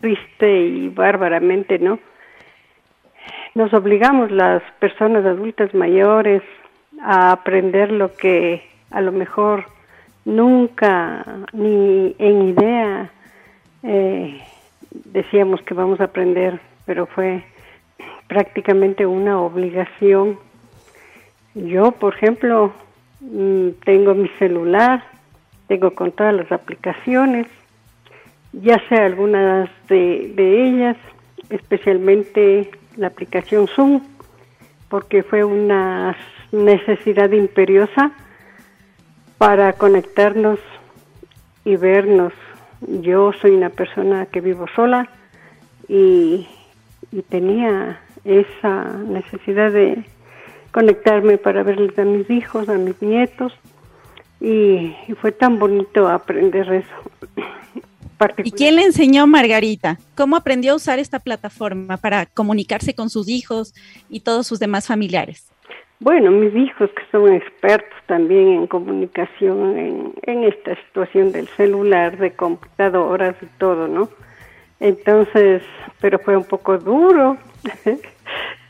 triste y bárbaramente, ¿no? Nos obligamos las personas adultas mayores a aprender lo que a lo mejor nunca ni en idea eh, decíamos que vamos a aprender pero fue prácticamente una obligación. Yo, por ejemplo, mm, tengo mi celular, tengo con todas las aplicaciones, ya sé algunas de, de ellas, especialmente la aplicación Zoom, porque fue una necesidad imperiosa para conectarnos y vernos. Yo soy una persona que vivo sola y y tenía esa necesidad de conectarme para verles a mis hijos, a mis nietos y, fue tan bonito aprender eso. ¿Y quién le enseñó Margarita? ¿Cómo aprendió a usar esta plataforma para comunicarse con sus hijos y todos sus demás familiares? Bueno, mis hijos que son expertos también en comunicación, en, en esta situación del celular, de computadoras y todo, ¿no? Entonces, pero fue un poco duro.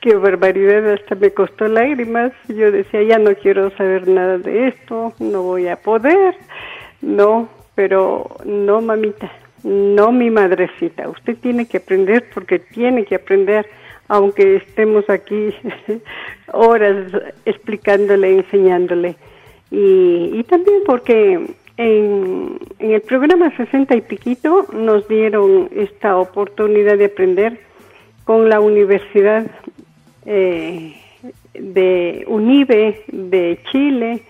Qué barbaridad, hasta me costó lágrimas. Yo decía, ya no quiero saber nada de esto, no voy a poder. No, pero no, mamita, no mi madrecita. Usted tiene que aprender porque tiene que aprender, aunque estemos aquí horas explicándole, enseñándole. Y, y también porque en, el programa 60 y piquito nos dieron esta oportunidad de aprender con la Universidad eh, de UNIBE de Chile,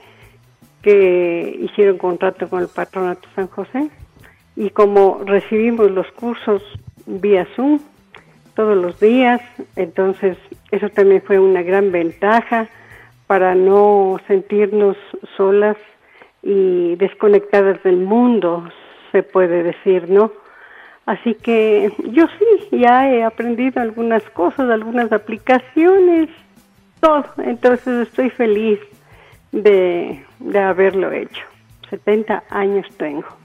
que hicieron contrato con el Patronato San José. Y como recibimos los cursos vía Zoom todos los días, entonces eso también fue una gran ventaja para no sentirnos solas y desconectadas del mundo, se puede decir, ¿no? Así que yo sí, ya he aprendido algunas cosas, algunas aplicaciones, todo. Entonces estoy feliz de, de haberlo hecho. 70 años tengo.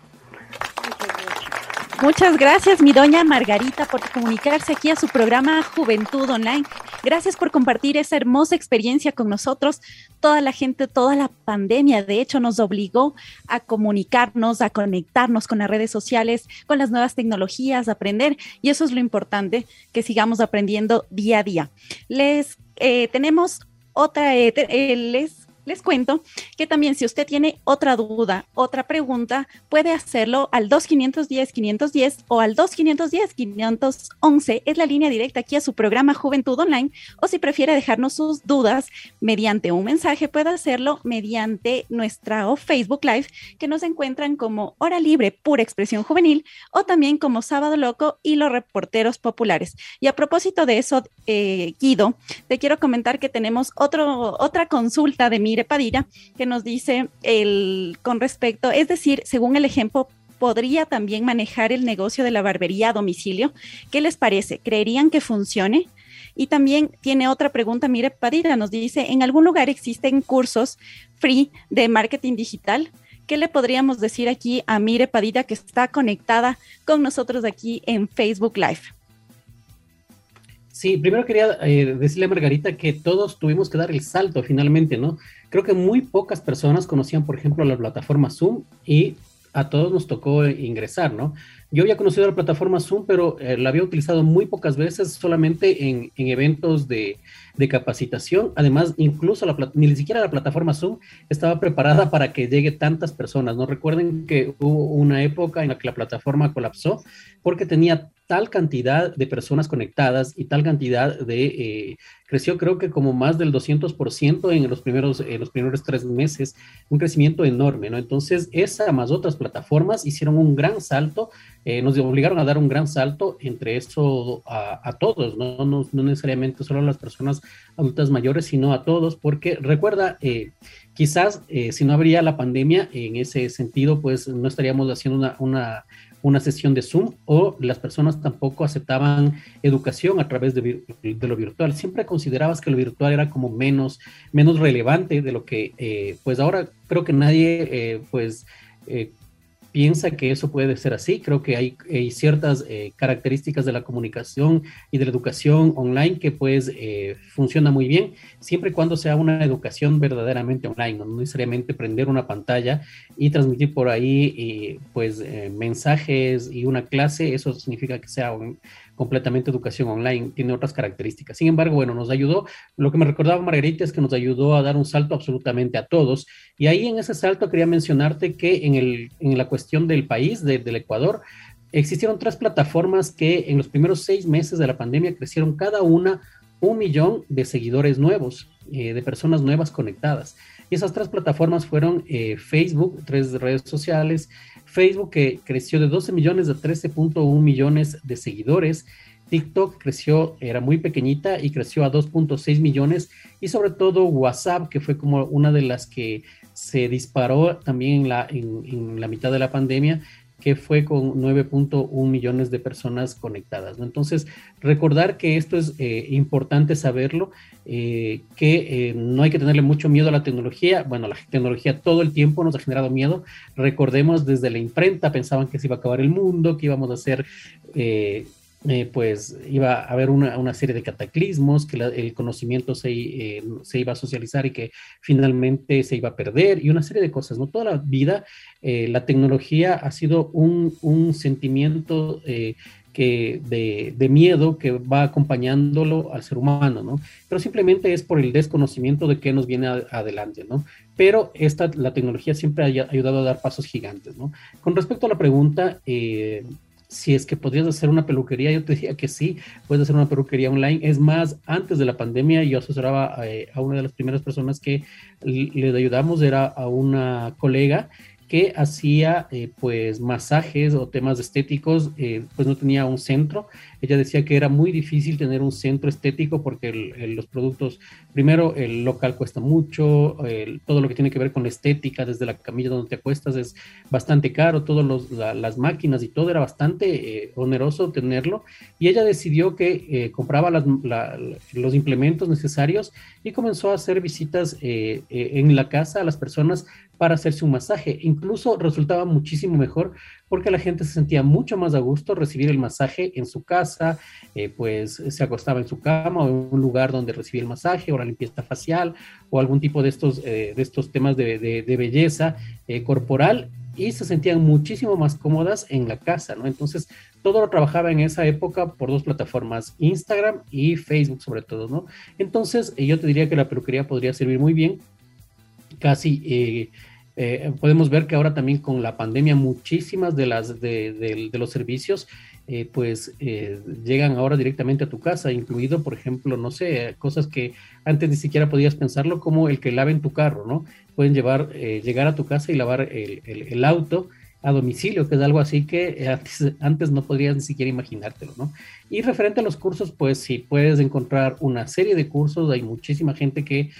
Muchas gracias, mi doña Margarita, por comunicarse aquí a su programa Juventud Online. Gracias por compartir esa hermosa experiencia con nosotros. Toda la gente, toda la pandemia, de hecho, nos obligó a comunicarnos, a conectarnos con las redes sociales, con las nuevas tecnologías, a aprender. Y eso es lo importante, que sigamos aprendiendo día a día. Les eh, tenemos otra, eh, eh, les les cuento que también si usted tiene otra duda, otra pregunta, puede hacerlo al 2510-510 o al 2510-511. Es la línea directa aquí a su programa Juventud Online. O si prefiere dejarnos sus dudas mediante un mensaje, puede hacerlo mediante nuestra Facebook Live, que nos encuentran como Hora Libre, Pura Expresión Juvenil, o también como Sábado Loco y los reporteros populares. Y a propósito de eso, eh, Guido, te quiero comentar que tenemos otro, otra consulta de mi Padilla, que nos dice el, con respecto, es decir, según el ejemplo, podría también manejar el negocio de la barbería a domicilio. ¿Qué les parece? ¿Creerían que funcione? Y también tiene otra pregunta, mire, Padilla nos dice, ¿en algún lugar existen cursos free de marketing digital? ¿Qué le podríamos decir aquí a Mire Padilla que está conectada con nosotros aquí en Facebook Live? Sí, primero quería eh, decirle a Margarita que todos tuvimos que dar el salto finalmente, ¿no? Creo que muy pocas personas conocían, por ejemplo, la plataforma Zoom y a todos nos tocó ingresar, ¿no? Yo había conocido la plataforma Zoom, pero eh, la había utilizado muy pocas veces, solamente en, eventos de, capacitación. Además, incluso ni siquiera la plataforma Zoom estaba preparada para que llegue tantas personas. No recuerden que hubo una época en la que la plataforma colapsó porque tenía tal cantidad de personas conectadas y tal cantidad de, eh, creció creo que como más del 200% en los primeros, en los primeros tres meses, un crecimiento enorme, ¿no? Entonces, esa más otras plataformas hicieron un gran salto, eh, nos obligaron a dar un gran salto entre eso a, todos, ¿no? ¿no? No, necesariamente solo a las personas adultas mayores, sino a todos, porque recuerda, eh, quizás si no habría la pandemia, en ese sentido, pues no estaríamos haciendo una, una una sesión de Zoom o las personas tampoco aceptaban educación a través de, lo virtual. Siempre considerabas que lo virtual era como menos, menos relevante de lo que, eh, pues ahora creo que nadie, eh, pues, eh, piensa que eso puede ser así. Creo que hay, ciertas eh, características de la comunicación y de la educación online que pues eh, funciona muy bien, siempre y cuando sea una educación verdaderamente online, no necesariamente prender una pantalla y transmitir por ahí eh, pues mensajes y una clase, eso significa que sea un, completamente educación online, tiene otras características. Sin embargo, bueno, nos ayudó, lo que me recordaba Margarita es que nos ayudó a dar un salto absolutamente a todos. Y ahí en ese salto quería mencionarte que en, el, en la cuestión del país, del Ecuador, existieron tres plataformas que en los primeros seis meses de la pandemia crecieron cada una un millón de seguidores nuevos, eh, de personas nuevas conectadas. Y esas tres plataformas fueron eh, Facebook, tres redes sociales, Facebook que creció de 12 millones a 13.1 millones de seguidores. TikTok creció, era muy pequeñita y creció a 2.6 millones. Y sobre todo WhatsApp, que fue como una de las que se disparó también en la, en la mitad de la pandemia que fue con 9.1 millones de personas conectadas. Entonces, recordar que esto es eh, importante saberlo, eh, que eh, no hay que tenerle mucho miedo a la tecnología. Bueno, la tecnología todo el tiempo nos ha generado miedo. Recordemos desde la imprenta, pensaban que se iba a acabar el mundo, que íbamos a hacer eh, pues iba a haber una, serie de cataclismos, que el conocimiento se, eh, se, iba a socializar y que finalmente se iba a perder y una serie de cosas, ¿no? Toda la vida eh, la tecnología ha sido un, un sentimiento que de, de, miedo que va acompañándolo al ser humano, ¿no? Pero simplemente es por el desconocimiento de qué nos viene adelante, ¿no? Pero esta, la tecnología siempre ha ayudado a dar pasos gigantes, ¿no? Con respecto a la pregunta, si es que podrías hacer una peluquería, yo te diría que sí, puedes hacer una peluquería online. Es más, antes de la pandemia yo asesoraba eh, a, una de las primeras personas que le ayudamos, era a una colega que hacía eh, pues masajes o temas estéticos, eh, pues no tenía un centro. Ella decía que era muy difícil tener un centro estético porque los productos, primero el local cuesta mucho, todo lo que tiene que ver con la estética, desde la camilla donde te acuestas es bastante caro, todas las máquinas y todo era bastante eh, oneroso tenerlo. Y ella decidió que compraba los implementos necesarios y comenzó a hacer visitas en la casa a las personas para hacerse un masaje. Incluso resultaba muchísimo mejor porque la gente se sentía mucho más a gusto recibir el masaje en su casa, eh, pues se acostaba en su cama o en un lugar donde recibía el masaje o la limpieza facial o algún tipo de estos, eh, de estos temas de, belleza eh, corporal y se sentían muchísimo más cómodas en la casa, ¿no? Entonces, todo lo trabajaba en esa época por dos plataformas, Instagram y Facebook sobre todo, ¿no? Entonces, yo te diría que la peluquería podría servir muy bien casi eh, podemos ver que ahora también con la pandemia muchísimas de las de, los servicios eh, pues eh, llegan ahora directamente a tu casa, incluido, por ejemplo, no sé, cosas que antes ni siquiera podías pensarlo, como el que laven tu carro, ¿no? Pueden llevar, llegar a tu casa y lavar el, el, auto a domicilio, que es algo así que antes, antes, no podrías ni siquiera imaginártelo, ¿no? Y referente a los cursos, pues sí, puedes encontrar una serie de cursos, hay muchísima gente que,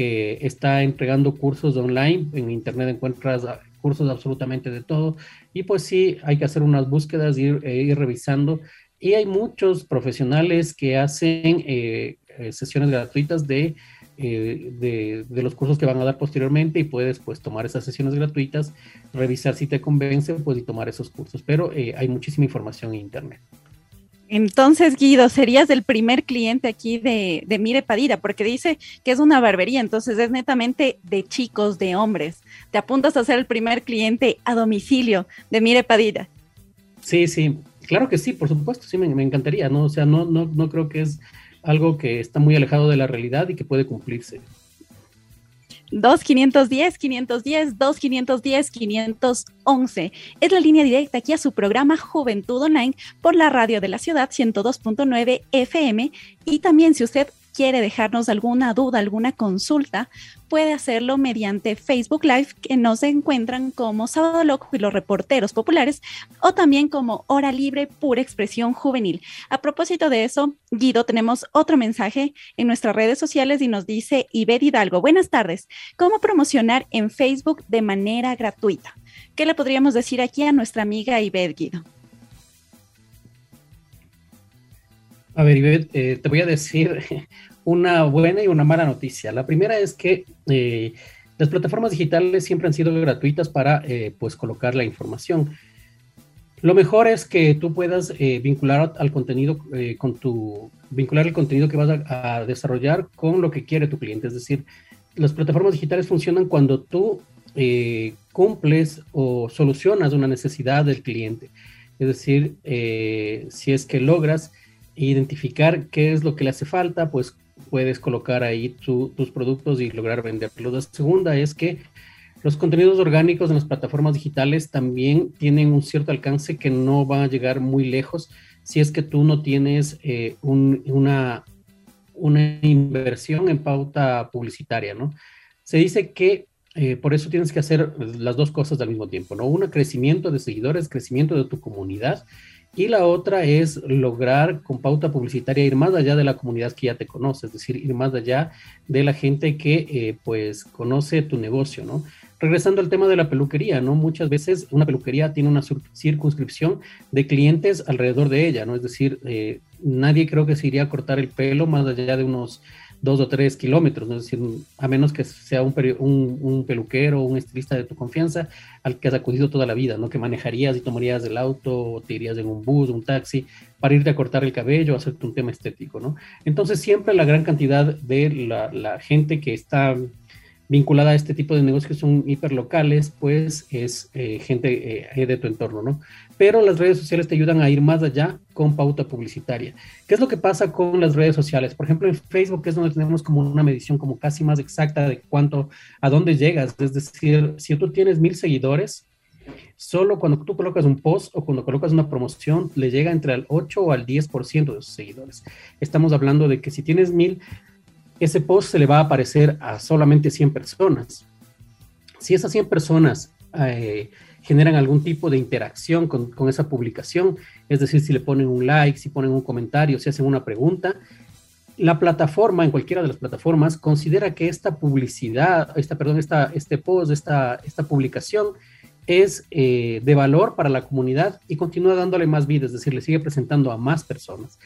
que está entregando cursos online. En internet encuentras cursos absolutamente de todo. Y pues sí, hay que hacer unas búsquedas ir, e ir revisando. Y hay muchos profesionales que hacen eh, eh, sesiones gratuitas de, eh, de, de, los cursos que van a dar posteriormente y puedes pues tomar esas sesiones gratuitas, revisar si te convence pues y tomar esos cursos. Pero hay muchísima información en internet. Entonces, Guido, serías el primer cliente aquí de, de, Mire Padilla, porque dice que es una barbería, entonces es netamente de chicos, de hombres. Te apuntas a ser el primer cliente a domicilio de Mire Padilla. Sí, sí, claro que sí, por supuesto, sí, me, me encantaría, ¿no? O sea, no, no, no creo que es algo que está muy alejado de la realidad y que puede cumplirse. 2510 510 2510 511. Es la línea directa aquí a su programa Juventud Online por la radio de la ciudad 102.9 FM y también si usted quiere dejarnos alguna duda, alguna consulta, puede hacerlo mediante Facebook Live, que nos encuentran como Sábado Loco y los reporteros populares, o también como Hora Libre Pura Expresión Juvenil. A propósito de eso, Guido, tenemos otro mensaje en nuestras redes sociales y nos dice Ibed Hidalgo, buenas tardes, ¿cómo promocionar en Facebook de manera gratuita? ¿Qué le podríamos decir aquí a nuestra amiga Ibed, Guido? A ver, Ivette, eh, te voy a decir una buena y una mala noticia. La primera es que eh, las plataformas digitales siempre han sido gratuitas para eh, pues colocar la información. Lo mejor es que tú puedas vincular al contenido con tu vincular el contenido que vas a, a, desarrollar con lo que quiere tu cliente. Es decir, las plataformas digitales funcionan cuando tú cumples o solucionas una necesidad del cliente. Es decir, si es que logras identificar qué es lo que le hace falta, pues puedes colocar ahí tus productos y lograr venderlos. La segunda es que los contenidos orgánicos en las plataformas digitales también tienen un cierto alcance que no va a llegar muy lejos si es que tú no tienes eh, una, una inversión en pauta publicitaria, ¿no? Se dice que eh, por eso tienes que hacer las dos cosas al mismo tiempo, ¿no? Un crecimiento de seguidores, crecimiento de tu comunidad y la otra es lograr con pauta publicitaria ir más allá de la comunidad que ya te conoce, es decir, ir más allá de la gente que eh, pues conoce tu negocio, ¿no? Regresando al tema de la peluquería, ¿no? Muchas veces una peluquería tiene una circunscripción de clientes alrededor de ella, ¿no? Es decir, eh, nadie creo que se iría a cortar el pelo más allá de unos dos o tres kilómetros, ¿no? es decir, a menos que sea un, un, un, peluquero un estilista de tu confianza al que has acudido toda la vida, ¿no? que manejarías y tomarías el auto o te irías en un bus, un taxi para irte a cortar el cabello, hacerte un tema estético. ¿no? Entonces siempre la gran cantidad de la gente que está vinculada a este tipo de negocios que son hiperlocales, pues es eh, gente eh, de tu entorno, ¿no? Pero las redes sociales te ayudan a ir más allá con pauta publicitaria. ¿Qué es lo que pasa con las redes sociales? Por ejemplo, en Facebook es donde tenemos como una medición como casi más exacta de cuánto, a dónde llegas. Es decir, si tú tienes mil seguidores, solo cuando tú colocas un post o cuando colocas una promoción, le llega entre el 8 o al 10% de sus seguidores. Estamos hablando de que si tienes mil, ese post se le va a aparecer a solamente 100 personas. Si esas 100 personas eh, generan algún tipo de interacción con, esa publicación, es decir, si le ponen un like, si ponen un comentario, si hacen una pregunta, la plataforma, en cualquiera de las plataformas, considera que esta publicidad, esta, perdón, este post, esta, esta publicación es eh, de valor para la comunidad y continúa dándole más vida, es decir, le sigue presentando a más personas.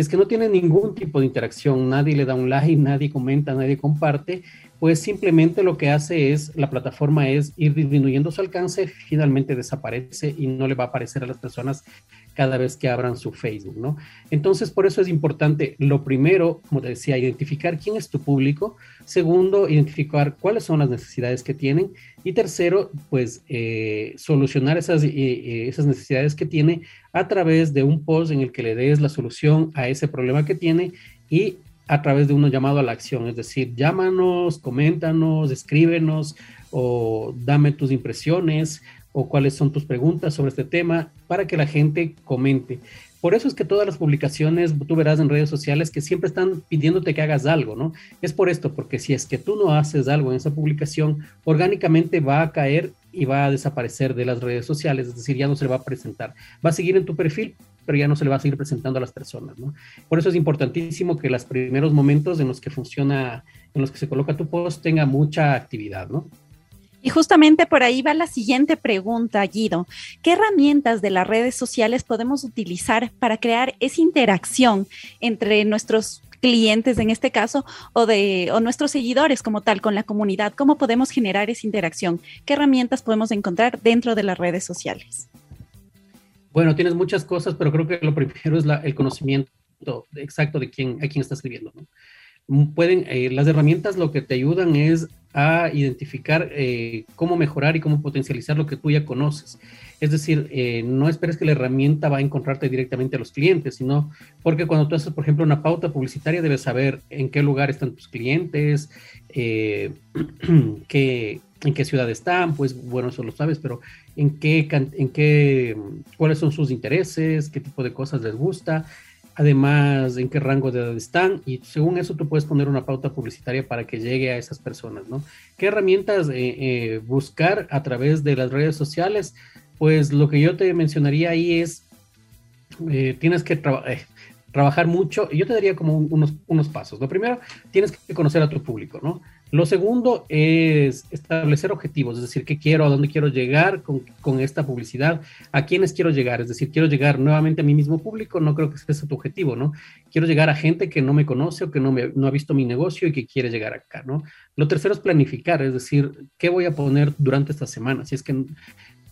Es que no tiene ningún tipo de interacción, nadie le da un like, nadie comenta, nadie comparte, pues simplemente lo que hace es, la plataforma es ir disminuyendo su alcance, finalmente desaparece y no le va a aparecer a las personas cada vez que abran su Facebook, ¿no? Entonces, por eso es importante, lo primero, como te decía, identificar quién es tu público. Segundo, identificar cuáles son las necesidades que tienen. Y tercero, pues eh, solucionar esas, eh, eh, esas necesidades que tiene a través de un post en el que le des la solución a ese problema que tiene y a través de uno llamado a la acción, es decir, llámanos, coméntanos, escríbenos o dame tus impresiones o cuáles son tus preguntas sobre este tema para que la gente comente. Por eso es que todas las publicaciones, tú verás en redes sociales que siempre están pidiéndote que hagas algo, ¿no? Es por esto, porque si es que tú no haces algo en esa publicación, orgánicamente va a caer y va a desaparecer de las redes sociales, es decir, ya no se le va a presentar. Va a seguir en tu perfil, pero ya no se le va a seguir presentando a las personas, ¿no? Por eso es importantísimo que los primeros momentos en los que funciona, en los que se coloca tu post, tenga mucha actividad, ¿no? Y justamente por ahí va la siguiente pregunta, Guido. ¿Qué herramientas de las redes sociales podemos utilizar para crear esa interacción entre nuestros clientes en este caso o de o nuestros seguidores como tal con la comunidad? ¿Cómo podemos generar esa interacción? ¿Qué herramientas podemos encontrar dentro de las redes sociales? Bueno, tienes muchas cosas, pero creo que lo primero es el conocimiento exacto de quién, a quién está escribiendo. Pueden, eh, las herramientas lo que te ayudan es a identificar eh, cómo mejorar y cómo potencializar lo que tú ya conoces. Es decir, eh, no esperes que la herramienta va a encontrarte directamente a los clientes, sino porque cuando tú haces, por ejemplo, una pauta publicitaria, debes saber en qué lugar están tus clientes, eh, qué, en qué ciudad están, pues bueno, eso lo sabes, pero en qué, en qué, cuáles son sus intereses, qué tipo de cosas les gusta además en qué rango de edad están y según eso tú puedes poner una pauta publicitaria para que llegue a esas personas, ¿no? ¿Qué herramientas eh, eh, buscar a través de las redes sociales? Pues lo que yo te mencionaría ahí es, eh, tienes que trabajar mucho, yo te daría como unos, unos pasos. Lo primero, tienes que conocer a tu público, ¿no? Lo segundo es establecer objetivos, es decir, qué quiero, a dónde quiero llegar con, esta publicidad, a quiénes quiero llegar, es decir, quiero llegar nuevamente a mi mismo público, no creo que ese tu objetivo, ¿no? Quiero llegar a gente que no me conoce o que no, me, no ha visto mi negocio y que quiere llegar acá, ¿no? Lo tercero es planificar, es decir, ¿qué voy a poner durante esta semana? Si es que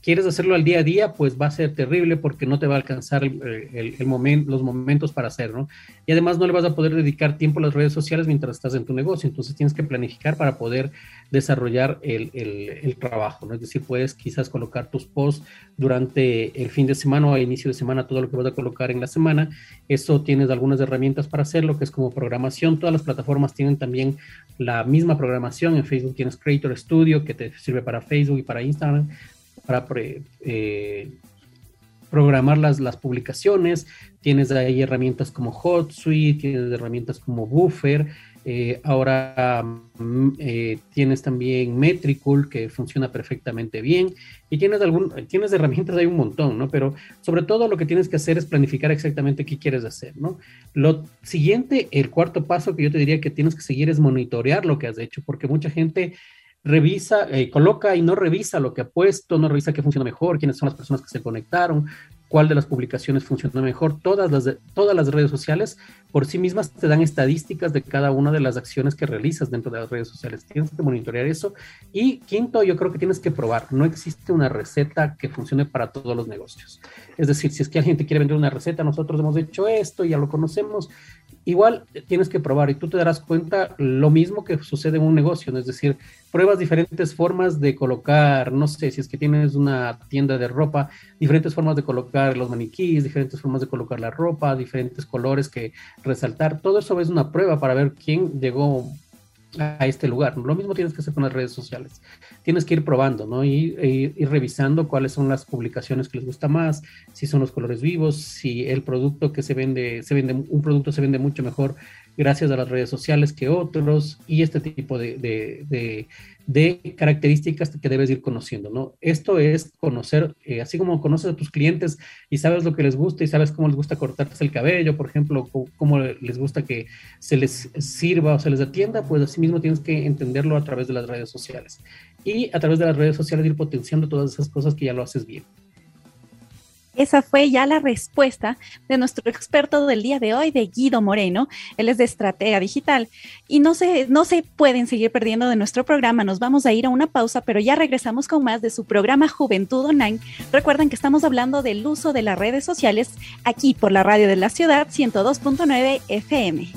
quieres hacerlo al día a día, pues va a ser terrible porque no te va a alcanzar el, el, los momentos para hacerlo. Y además no le vas a poder dedicar tiempo a las redes sociales mientras estás en tu negocio. Entonces tienes que planificar para poder desarrollar el, el, trabajo. ¿no? Es decir, puedes quizás colocar tus posts durante el fin de semana o a inicio de semana, todo lo que vas a colocar en la semana. Eso tienes algunas herramientas para hacerlo, que es como programación. Todas las plataformas tienen también la misma programación. En Facebook tienes Creator Studio, que te sirve para Facebook y para Instagram para eh, programar las, las publicaciones, tienes ahí herramientas como HotSuite, tienes herramientas como Buffer, eh, ahora mm, eh, tienes también Metricool que funciona perfectamente bien y tienes, algún, tienes herramientas, hay un montón, ¿no? Pero sobre todo lo que tienes que hacer es planificar exactamente qué quieres hacer, ¿no? Lo siguiente, el cuarto paso que yo te diría que tienes que seguir es monitorear lo que has hecho, porque mucha gente revisa, eh, coloca y no revisa lo que ha puesto, no revisa qué funciona mejor, quiénes son las personas que se conectaron, cuál de las publicaciones funciona mejor. Todas las, todas las redes sociales por sí mismas te dan estadísticas de cada una de las acciones que realizas dentro de las redes sociales. Tienes que monitorear eso. Y quinto, yo creo que tienes que probar. No existe una receta que funcione para todos los negocios. Es decir, si es que alguien te quiere vender una receta, nosotros hemos hecho esto, ya lo conocemos, igual tienes que probar y tú te darás cuenta lo mismo que sucede en un negocio, es decir, pruebas diferentes formas de colocar, no sé, si es que tienes una tienda de ropa, diferentes formas de colocar los maniquíes, diferentes formas de colocar la ropa, diferentes colores que resaltar, todo eso es una prueba para ver quién llegó a este lugar. Lo mismo tienes que hacer con las redes sociales. Tienes que ir probando, ¿no? Y revisando cuáles son las publicaciones que les gusta más, si son los colores vivos, si el producto que se vende, se vende, un producto se vende mucho mejor gracias a las redes sociales que otros y este tipo de, características que debes ir conociendo, ¿no? Esto es conocer, eh, así como conoces a tus clientes y sabes lo que les gusta y sabes cómo les gusta cortarse el cabello, por ejemplo, cómo les gusta que se les sirva o se les atienda, pues así mismo tienes que entenderlo a través de las redes sociales. Y a través de las redes sociales ir potenciando todas esas cosas que ya lo haces bien. Esa fue ya la respuesta de nuestro experto del día de hoy, de Guido Moreno. Él es de Estratega Digital. Y no se, no se pueden seguir perdiendo de nuestro programa. Nos vamos a ir a una pausa, pero ya regresamos con más de su programa Juventud Online. Recuerden que estamos hablando del uso de las redes sociales aquí por la radio de la ciudad 102.9 FM.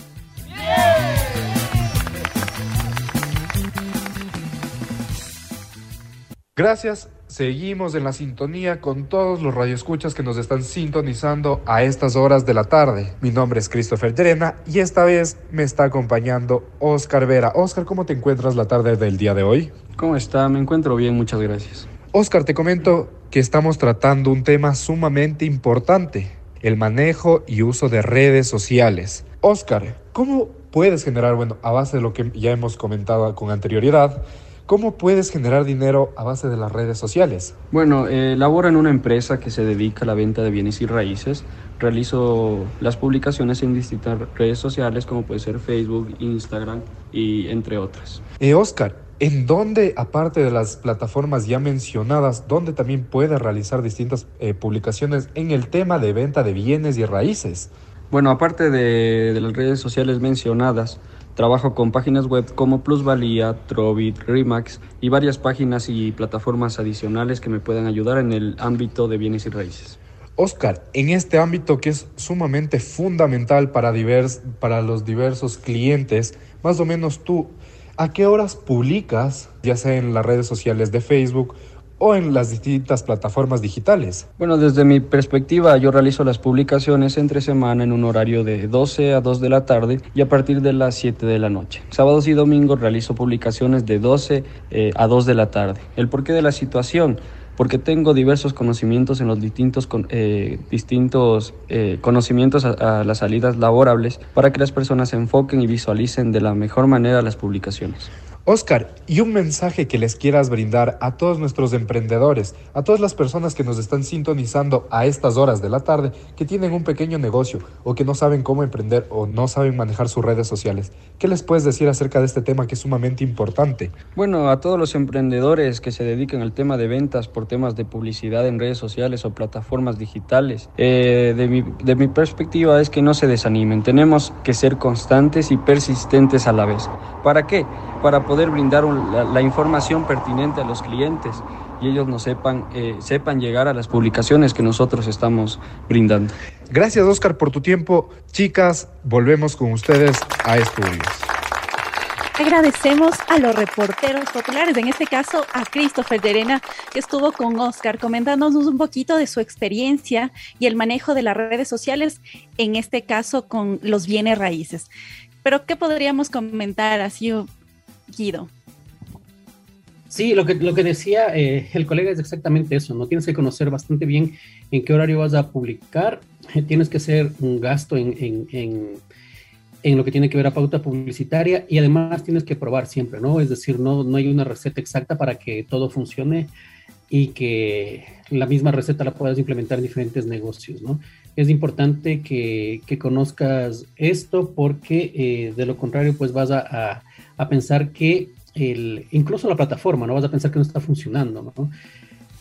Gracias Seguimos en la sintonía con todos los radioescuchas que nos están sintonizando a estas horas de la tarde. Mi nombre es Christopher Terena y esta vez me está acompañando Oscar Vera. Oscar, ¿cómo te encuentras la tarde del día de hoy? ¿Cómo está? Me encuentro bien, muchas gracias. Oscar, te comento que estamos tratando un tema sumamente importante, el manejo y uso de redes sociales. Oscar, ¿cómo puedes generar, bueno, a base de lo que ya hemos comentado con anterioridad, ¿Cómo puedes generar dinero a base de las redes sociales? Bueno, eh, laboro en una empresa que se dedica a la venta de bienes y raíces. Realizo las publicaciones en distintas redes sociales como puede ser Facebook, Instagram y entre otras. Eh, Oscar, ¿en dónde, aparte de las plataformas ya mencionadas, dónde también puedes realizar distintas eh, publicaciones en el tema de venta de bienes y raíces? Bueno, aparte de, de las redes sociales mencionadas, Trabajo con páginas web como Plusvalía, Trovit, Remax y varias páginas y plataformas adicionales que me puedan ayudar en el ámbito de bienes y raíces. Oscar, en este ámbito que es sumamente fundamental para, divers, para los diversos clientes, más o menos tú, ¿a qué horas publicas, ya sea en las redes sociales de Facebook o en las distintas plataformas digitales? Bueno, desde mi perspectiva, yo realizo las publicaciones entre semana en un horario de 12 a 2 de la tarde y a partir de las 7 de la noche. Sábados y domingos realizo publicaciones de 12 eh, a 2 de la tarde. El porqué de la situación porque tengo diversos conocimientos en los distintos, eh, distintos eh, conocimientos a, a, las salidas laborables para que las personas se enfoquen y visualicen de la mejor manera las publicaciones. Oscar, y un mensaje que les quieras brindar a todos nuestros emprendedores, a todas las personas que nos están sintonizando a estas horas de la tarde, que tienen un pequeño negocio o que no saben cómo emprender o no saben manejar sus redes sociales. ¿Qué les puedes decir acerca de este tema que es sumamente importante? Bueno, a todos los emprendedores que se dedican al tema de ventas por temas de publicidad en redes sociales o plataformas digitales, eh, de, mi, de mi perspectiva es que no se desanimen. Tenemos que ser constantes y persistentes a la vez. ¿Para qué? Para brindar un, la, la, información pertinente a los clientes y ellos nos sepan, eh, sepan llegar a las publicaciones que nosotros estamos brindando. Gracias Oscar por tu tiempo. Chicas, volvemos con ustedes a estudios. Agradecemos a los reporteros populares, en este caso a Christopher Derena, que estuvo con Oscar comentándonos un poquito de su experiencia y el manejo de las redes sociales, en este caso con los bienes raíces. Pero, ¿qué podríamos comentar así Guido. Sí, lo que, lo que decía eh, el colega es exactamente eso, ¿no? Tienes que conocer bastante bien en qué horario vas a publicar, tienes que hacer un gasto en, en, en, en, lo que tiene que ver a pauta publicitaria y además tienes que probar siempre, ¿no? Es decir, no, no hay una receta exacta para que todo funcione y que la misma receta la puedas implementar en diferentes negocios, ¿no? Es importante que, que conozcas esto porque eh, de lo contrario pues vas a, a a pensar que el, incluso la plataforma, ¿no? Vas a pensar que no está funcionando, ¿no?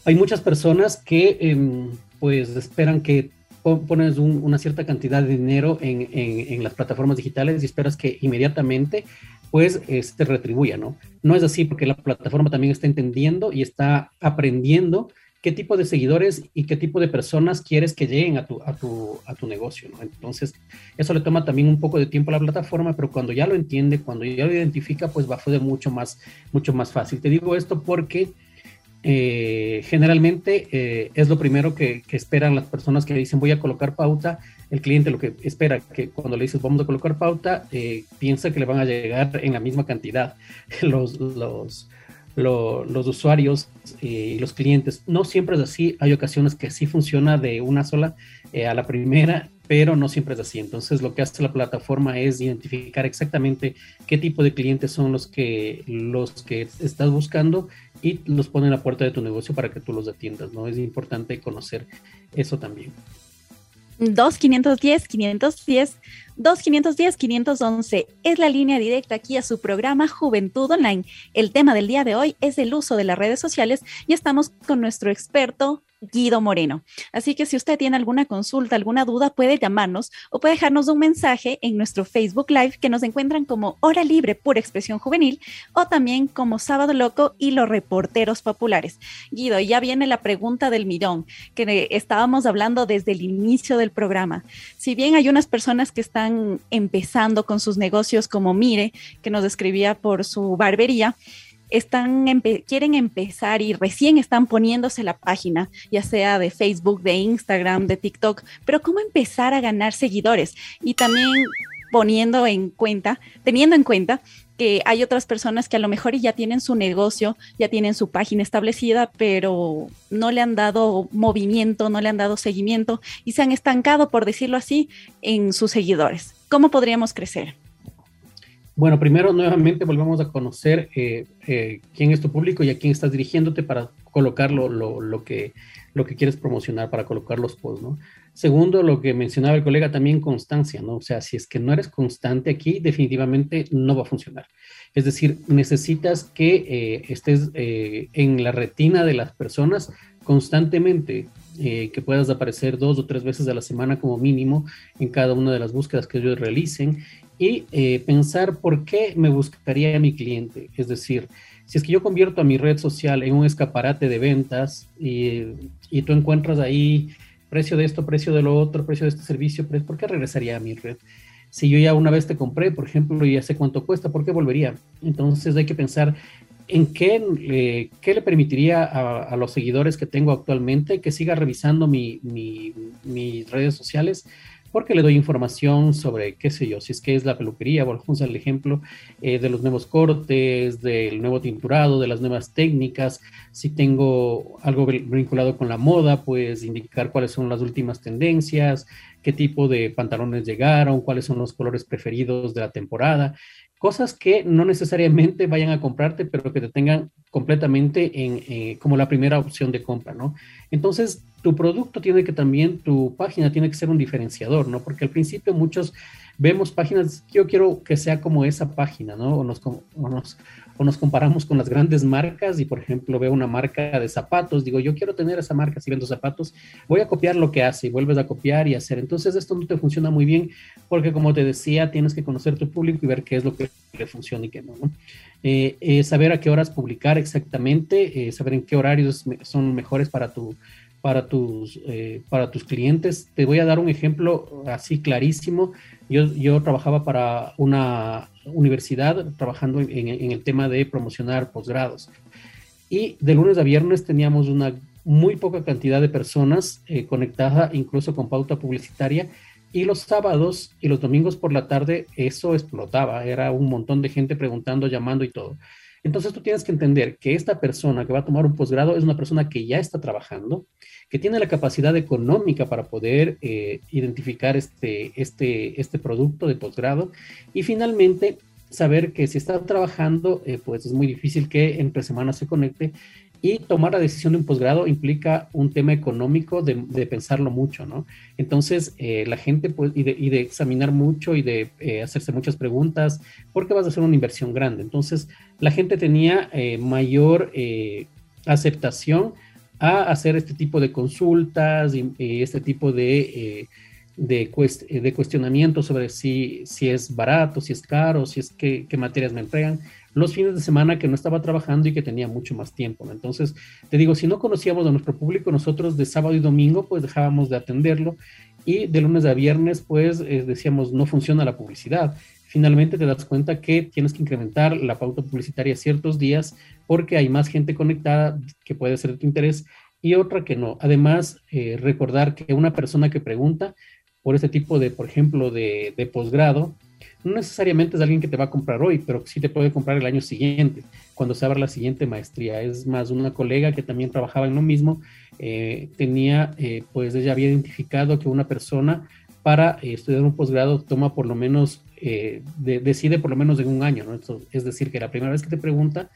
Hay muchas personas que eh, pues esperan que pones un, una cierta cantidad de dinero en, en, las plataformas digitales y esperas que inmediatamente pues eh, te retribuya, ¿no? No es así porque la plataforma también está entendiendo y está aprendiendo qué tipo de seguidores y qué tipo de personas quieres que lleguen a tu, a tu, a tu negocio. Entonces, eso le toma también un poco de tiempo a la plataforma, pero cuando ya lo entiende, cuando ya lo identifica, pues va a ser mucho más, mucho más fácil. Te digo esto porque eh, generalmente eh, es lo primero que, esperan las personas que dicen voy a colocar pauta. El cliente lo que espera que cuando le dices vamos a colocar pauta, eh, piensa que le van a llegar en la misma cantidad los, lo, los usuarios y los clientes. No siempre es así, hay ocasiones que sí funciona de una sola eh, a la primera, pero no siempre es así. Entonces lo que hace la plataforma es identificar exactamente qué tipo de clientes son los que, los que estás buscando y los pone en la puerta de tu negocio para que tú los atiendas, ¿no? Es importante conocer eso también. 2510 510 2510 511 es la línea directa aquí a su programa Juventud Online. El tema del día de hoy es el uso de las redes sociales y estamos con nuestro experto Guido Moreno. Así que si usted tiene alguna consulta, alguna duda, puede llamarnos o puede dejarnos un mensaje en nuestro Facebook Live que nos encuentran como Hora Libre Pura Expresión Juvenil o también como Sábado Loco y los reporteros populares. Guido, ya viene la pregunta del millón que estábamos hablando desde el inicio del programa. Si bien hay unas personas que están empezando con sus negocios como Mire, que nos escribía por su barbería, están quieren empezar y recién están poniéndose la página, ya sea de Facebook, de Instagram, de TikTok, pero cómo empezar a ganar seguidores y también poniendo en cuenta, teniendo en cuenta que hay otras personas que a lo mejor ya tienen su negocio, ya tienen su página establecida, pero no le han dado movimiento, no le han dado seguimiento y se han estancado, por decirlo así, en sus seguidores. ¿Cómo podríamos crecer? Bueno, primero nuevamente volvemos a conocer eh, eh, quién es tu público y a quién estás dirigiéndote para colocar lo, lo, que, lo que quieres promocionar, para colocar los posts, ¿no? Segundo, lo que mencionaba el colega también, constancia, ¿no? O sea, si es que no eres constante aquí, definitivamente no va a funcionar. Es decir, necesitas que eh, estés en la retina de las personas constantemente, que puedas aparecer dos o tres veces a la semana como mínimo en cada una de las búsquedas que ellos realicen y eh, pensar por qué me buscaría mi cliente. Es decir, si es que yo convierto a mi red social en un escaparate de ventas y, y tú encuentras ahí precio de esto, precio de lo otro, precio de este servicio, ¿por qué regresaría a mi red? Si yo ya una vez te compré, por ejemplo, y ya sé cuánto cuesta, ¿por qué volvería? Entonces hay que pensar en qué, qué le permitiría a, los seguidores que tengo actualmente que siga revisando mi, mis redes sociales porque le doy información sobre, qué sé yo, si es que es la peluquería, volvemos al ejemplo eh, de los nuevos cortes, del nuevo tinturado, de las nuevas técnicas, si tengo algo vinculado con la moda, pues indicar cuáles son las últimas tendencias, qué tipo de pantalones llegaron, cuáles son los colores preferidos de la temporada cosas que no necesariamente vayan a comprarte, pero que te tengan completamente en, eh, como la primera opción de compra, ¿no? Entonces, tu producto tiene que también, tu página tiene que ser un diferenciador, ¿no? Porque al principio muchos vemos páginas, yo quiero que sea como esa página, ¿no? O nos, o nos comparamos con las grandes marcas y, por ejemplo, veo una marca de zapatos, digo, yo quiero tener esa marca si vendo zapatos, voy a copiar lo que hace y vuelves a copiar y hacer. Entonces, esto no te funciona muy bien porque, como te decía, tienes que conocer tu público y ver qué es lo que le funciona y qué no, ¿no? Eh, eh, saber a qué horas publicar exactamente, eh, saber en qué horarios son mejores para tu para tus, para tus clientes. Te voy a dar un ejemplo así clarísimo. Yo, yo trabajaba para una universidad trabajando en, el tema de promocionar posgrados. Y de lunes a viernes teníamos una muy poca cantidad de personas eh, conectadas incluso con pauta publicitaria y los sábados y los domingos por la tarde eso explotaba, era un montón de gente preguntando, llamando y todo. Entonces tú tienes que entender que esta persona que va a tomar un posgrado es una persona que ya está trabajando, que tiene la capacidad económica para poder eh, identificar este, este, este producto de posgrado. Y finalmente saber que si está trabajando, eh, pues es muy difícil que entre semanas se conecte y tomar la decisión de un posgrado implica un tema económico de, pensarlo mucho, ¿no? Entonces, eh, la gente, pues, y de, examinar mucho y de eh, hacerse muchas preguntas, porque vas a hacer una inversión grande. Entonces, la gente tenía eh, mayor aceptación a hacer este tipo de consultas y este tipo de, de, de, cuestionamiento sobre si, si es barato, si es caro, si es qué, qué materias me entregan los fines de semana que no estaba trabajando y que tenía mucho más tiempo. Entonces, te digo, si no conocíamos a nuestro público, nosotros de sábado y domingo, pues dejábamos de atenderlo y de lunes a viernes, pues eh, decíamos, no funciona la publicidad. Finalmente te das cuenta que tienes que incrementar la pauta publicitaria ciertos días porque hay más gente conectada que puede ser de tu interés y otra que no. Además, eh, recordar que una persona que pregunta por este tipo de, por ejemplo, de, de posgrado, no necesariamente es alguien que te va a comprar hoy, pero sí te puede comprar el año siguiente, cuando se abra la siguiente maestría. Es más, una colega que también trabajaba en lo mismo, eh, tenía, eh, pues ella había identificado que una persona para eh, estudiar un posgrado toma por lo menos, decide por lo menos en un año, ¿no? es decir, que la primera vez que te pregunta,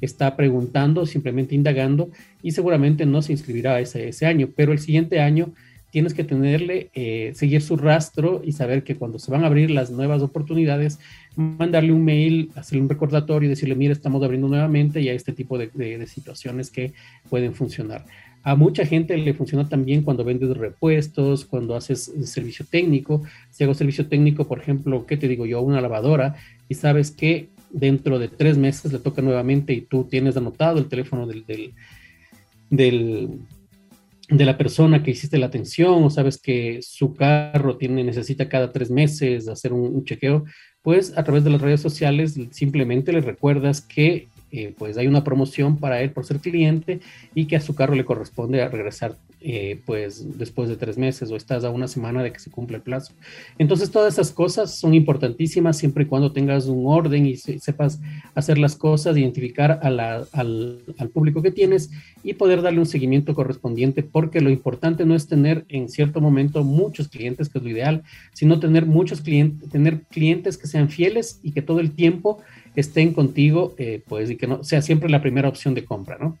está preguntando, simplemente indagando y seguramente no se inscribirá ese, ese año, pero el siguiente año tienes que tenerle, eh, seguir su rastro y saber que cuando se van a abrir las nuevas oportunidades, mandarle un mail, hacerle un recordatorio y decirle, mira, estamos abriendo nuevamente y hay este tipo de, situaciones que pueden funcionar. A mucha gente le funciona también cuando vendes repuestos, cuando haces servicio técnico. Si hago servicio técnico, por ejemplo, ¿qué te digo yo? Una lavadora y sabes que dentro de tres meses le toca nuevamente y tú tienes anotado el teléfono del, del de la persona que hiciste la atención o sabes que su carro tiene, necesita cada tres meses hacer un, chequeo, pues a través de las redes sociales simplemente le recuerdas que eh, pues hay una promoción para él por ser cliente y que a su carro le corresponde regresar eh, pues después de tres meses o estás a una semana de que se cumple el plazo. Entonces todas esas cosas son importantísimas siempre y cuando tengas un orden y sepas hacer las cosas, identificar al, al público que tienes y poder darle un seguimiento correspondiente porque lo importante no es tener en cierto momento muchos clientes, que es lo ideal, sino tener muchos clientes, tener clientes que sean fieles y que todo el tiempo estén contigo, eh, pues, y que no sea siempre la primera opción de compra, ¿no?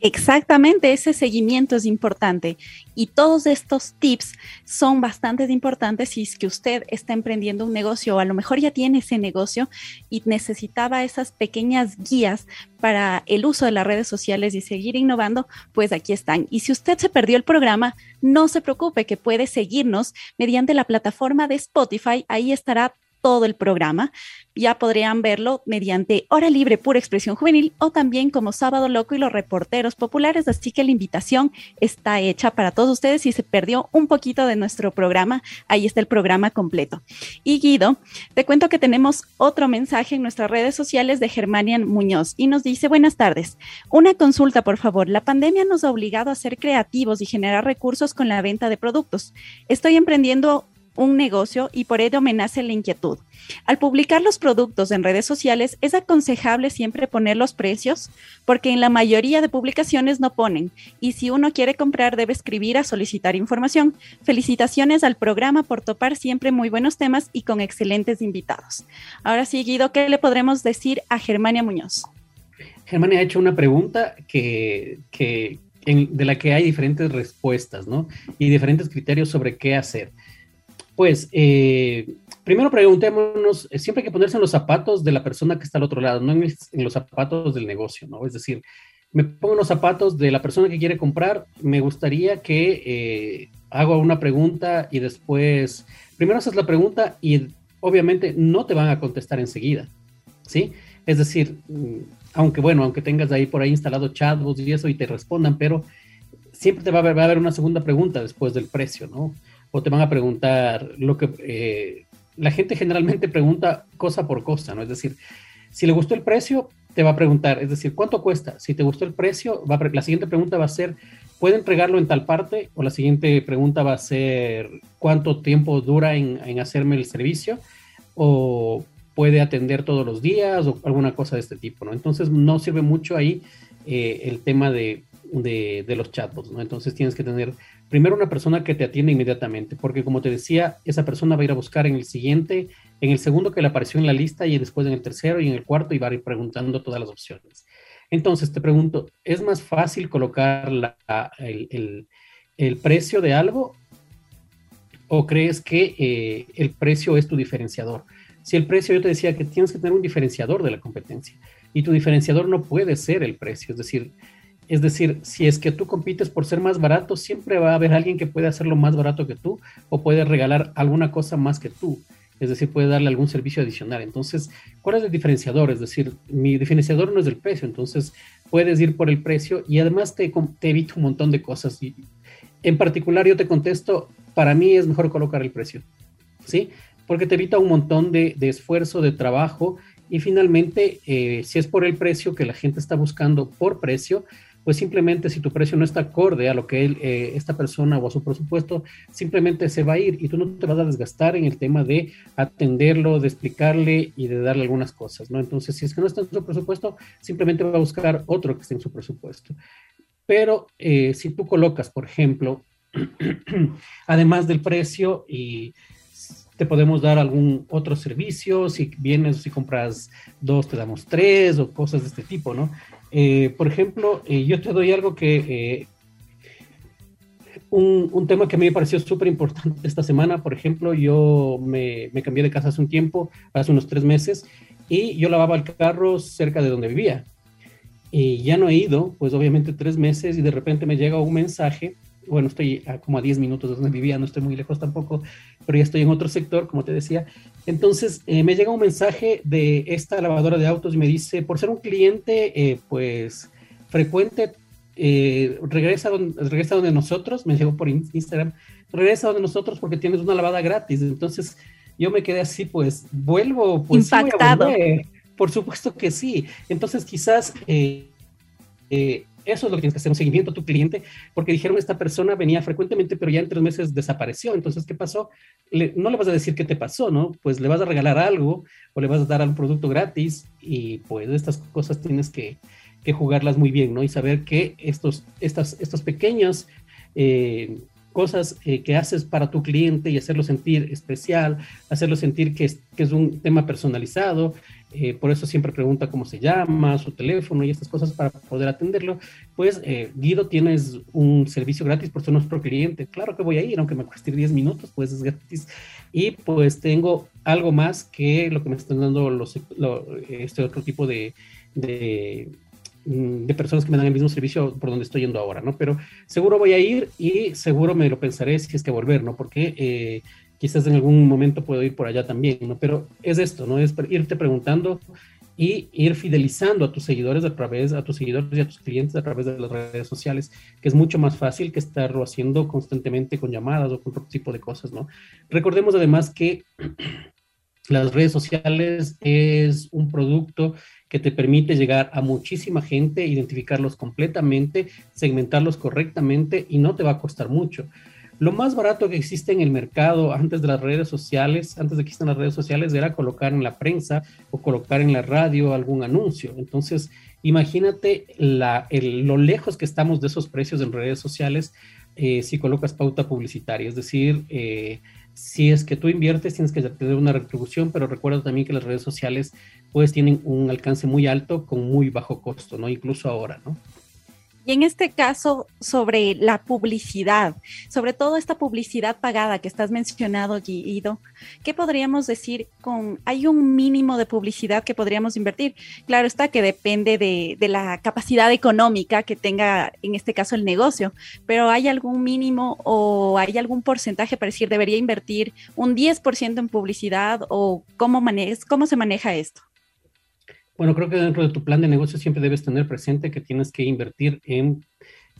Exactamente, ese seguimiento es importante y todos estos tips son bastante importantes si es que usted está emprendiendo un negocio o a lo mejor ya tiene ese negocio y necesitaba esas pequeñas guías para el uso de las redes sociales y seguir innovando, pues aquí están. Y si usted se perdió el programa, no se preocupe que puede seguirnos mediante la plataforma de Spotify, ahí estará todo el programa. Ya podrían verlo mediante Hora Libre Pura Expresión Juvenil o también como Sábado Loco y los reporteros populares. Así que la invitación está hecha para todos ustedes. Si se perdió un poquito de nuestro programa, ahí está el programa completo. Y Guido, te cuento que tenemos otro mensaje en nuestras redes sociales de Germanian Muñoz y nos dice, buenas tardes. Una consulta, por favor. La pandemia nos ha obligado a ser creativos y generar recursos con la venta de productos. Estoy emprendiendo un negocio y por ello me la inquietud. Al publicar los productos en redes sociales, es aconsejable siempre poner los precios porque en la mayoría de publicaciones no ponen y si uno quiere comprar debe escribir a solicitar información. Felicitaciones al programa por topar siempre muy buenos temas y con excelentes invitados. Ahora sí, Guido, ¿qué le podremos decir a Germania Muñoz? Germania ha hecho una pregunta que, de la que hay diferentes respuestas, ¿no? Y diferentes criterios sobre qué hacer. Pues, eh, primero preguntémonos, eh, siempre hay que ponerse en los zapatos de la persona que está al otro lado, no en, los zapatos del negocio, ¿no? Es decir, me pongo en los zapatos de la persona que quiere comprar, me gustaría que eh, haga una pregunta y después, primero haces la pregunta y obviamente no te van a contestar enseguida, ¿sí? Es decir, mm, aunque bueno, aunque tengas ahí por ahí instalado chatbots y eso y te respondan, pero siempre te va a haber, va a haber una segunda pregunta después del precio, ¿no? O te van a preguntar lo que eh, la gente generalmente pregunta cosa por cosa, ¿no? Es decir, si le gustó el precio, te va a preguntar, es decir, ¿cuánto cuesta? Si te gustó el precio, la siguiente pregunta va a ser, ¿puede entregarlo en tal parte? O la siguiente pregunta va a ser, ¿cuánto tiempo dura en, hacerme el servicio? O puede atender todos los días o alguna cosa de este tipo, ¿no? Entonces no sirve mucho ahí eh, el tema de, de, los chatbots, ¿no? Entonces tienes que tener primero una persona que te atiende inmediatamente, porque como te decía, esa persona va a ir a buscar en el siguiente, en el segundo que le apareció en la lista y después en el tercero y en el cuarto y va a ir preguntando todas las opciones. Entonces te pregunto, ¿es más fácil colocar el, precio de algo o crees que eh, el precio es tu diferenciador? Si el precio, yo te decía que tienes que tener un diferenciador de la competencia y tu diferenciador no puede ser el precio, es decir, es decir, si es que tú compites por ser más barato, siempre va a haber alguien que puede hacerlo más barato que tú o puede regalar alguna cosa más que tú. Es decir, puede darle algún servicio adicional. Entonces, ¿cuál es el diferenciador? Es decir, mi diferenciador no es el precio. Entonces, puedes ir por el precio y además te, te evita un montón de cosas. Y en particular, yo te contesto, para mí es mejor colocar el precio. ¿Sí? Porque te evita un montón de, esfuerzo, de trabajo. Y finalmente, eh, si es por el precio que la gente está buscando por precio, pues simplemente si tu precio no está acorde a lo que él, eh, esta persona o a su presupuesto, simplemente se va a ir y tú no te vas a desgastar en el tema de atenderlo, de explicarle y de darle algunas cosas, ¿no? Entonces, si es que no está en su presupuesto, simplemente va a buscar otro que esté en su presupuesto. Pero eh, si tú colocas, por ejemplo, además del precio y te podemos dar algún otro servicio, si vienes, si compras dos, te damos tres o cosas de este tipo, ¿no? Eh, por ejemplo, eh, yo te doy algo que... Eh, un, tema que a mí me pareció súper importante esta semana, por ejemplo, yo me, me, cambié de casa hace un tiempo, hace unos tres meses, y yo lavaba el carro cerca de donde vivía. Y ya no he ido, pues obviamente tres meses, y de repente me llega un mensaje bueno, estoy a como a 10 minutos de donde vivía, no estoy muy lejos tampoco, pero ya estoy en otro sector, como te decía. Entonces, eh, me llega un mensaje de esta lavadora de autos y me dice, por ser un cliente, eh, pues, frecuente, eh, regresa, donde, regresa donde nosotros, me llegó por Instagram, regresa donde nosotros porque tienes una lavada gratis. Entonces, yo me quedé así, pues, vuelvo, pues, impactado. Por supuesto que sí. Entonces, quizás eh, eso es lo que tienes que hacer, un seguimiento a tu cliente, porque dijeron esta persona venía frecuentemente, pero ya en tres meses desapareció. Entonces, ¿qué pasó? no le vas a decir qué te pasó, ¿no? Pues le vas a regalar algo o le vas a dar un producto gratis y pues estas cosas tienes que, que jugarlas muy bien, ¿no? Y saber que estos, estas, estos pequeños... Eh, cosas eh, que haces para tu cliente y hacerlo sentir especial, hacerlo sentir que es, que es un tema personalizado. Eh, por eso siempre pregunta cómo se llama, su teléfono y estas cosas para poder atenderlo. Pues, eh, Guido, tienes un servicio gratis por ser nuestro cliente. Claro que voy a ir, aunque me cueste 10 minutos, pues es gratis. Y pues tengo algo más que lo que me están dando los, este otro tipo de Mm, de personas que me dan el mismo servicio por donde estoy yendo ahora, ¿no? Pero seguro voy a ir y seguro me lo pensaré si es que volver, ¿no? Porque eh, quizás en algún momento puedo ir por allá también, ¿no? Pero es esto, ¿no? Es irte preguntando y ir fidelizando a tus seguidores a través, a tus seguidores y a tus clientes a través de las redes sociales, que es mucho más fácil que estarlo haciendo constantemente con llamadas o con otro tipo de cosas, ¿no? Recordemos además que las redes sociales es un producto que te permite llegar a muchísima gente, identificarlos completamente, segmentarlos correctamente y no te va a costar mucho. Lo más barato que existe en el mercado antes de las redes sociales, antes de que existan las redes sociales, era colocar en la prensa o colocar en la radio algún anuncio. Entonces, imagínate lo lejos que estamos de esos precios en redes sociales eh, si colocas pauta publicitaria. Es decir, eh, si es que tú inviertes, tienes que tener una retribución, pero recuerda también que las redes sociales pues tienen un alcance muy alto con muy bajo costo, ¿no? Incluso ahora, ¿no? Y en este caso, sobre la publicidad, sobre todo esta publicidad pagada que estás mencionando, Guido, ¿qué podríamos decir con, hay un mínimo de publicidad que podríamos invertir? Claro está que depende de, la capacidad económica que tenga, en este caso, el negocio, pero ¿hay algún mínimo o hay algún porcentaje para decir, debería invertir un 10% en publicidad o cómo, cómo se maneja esto? Bueno, creo que dentro de tu plan de negocio siempre debes tener presente que tienes que invertir en,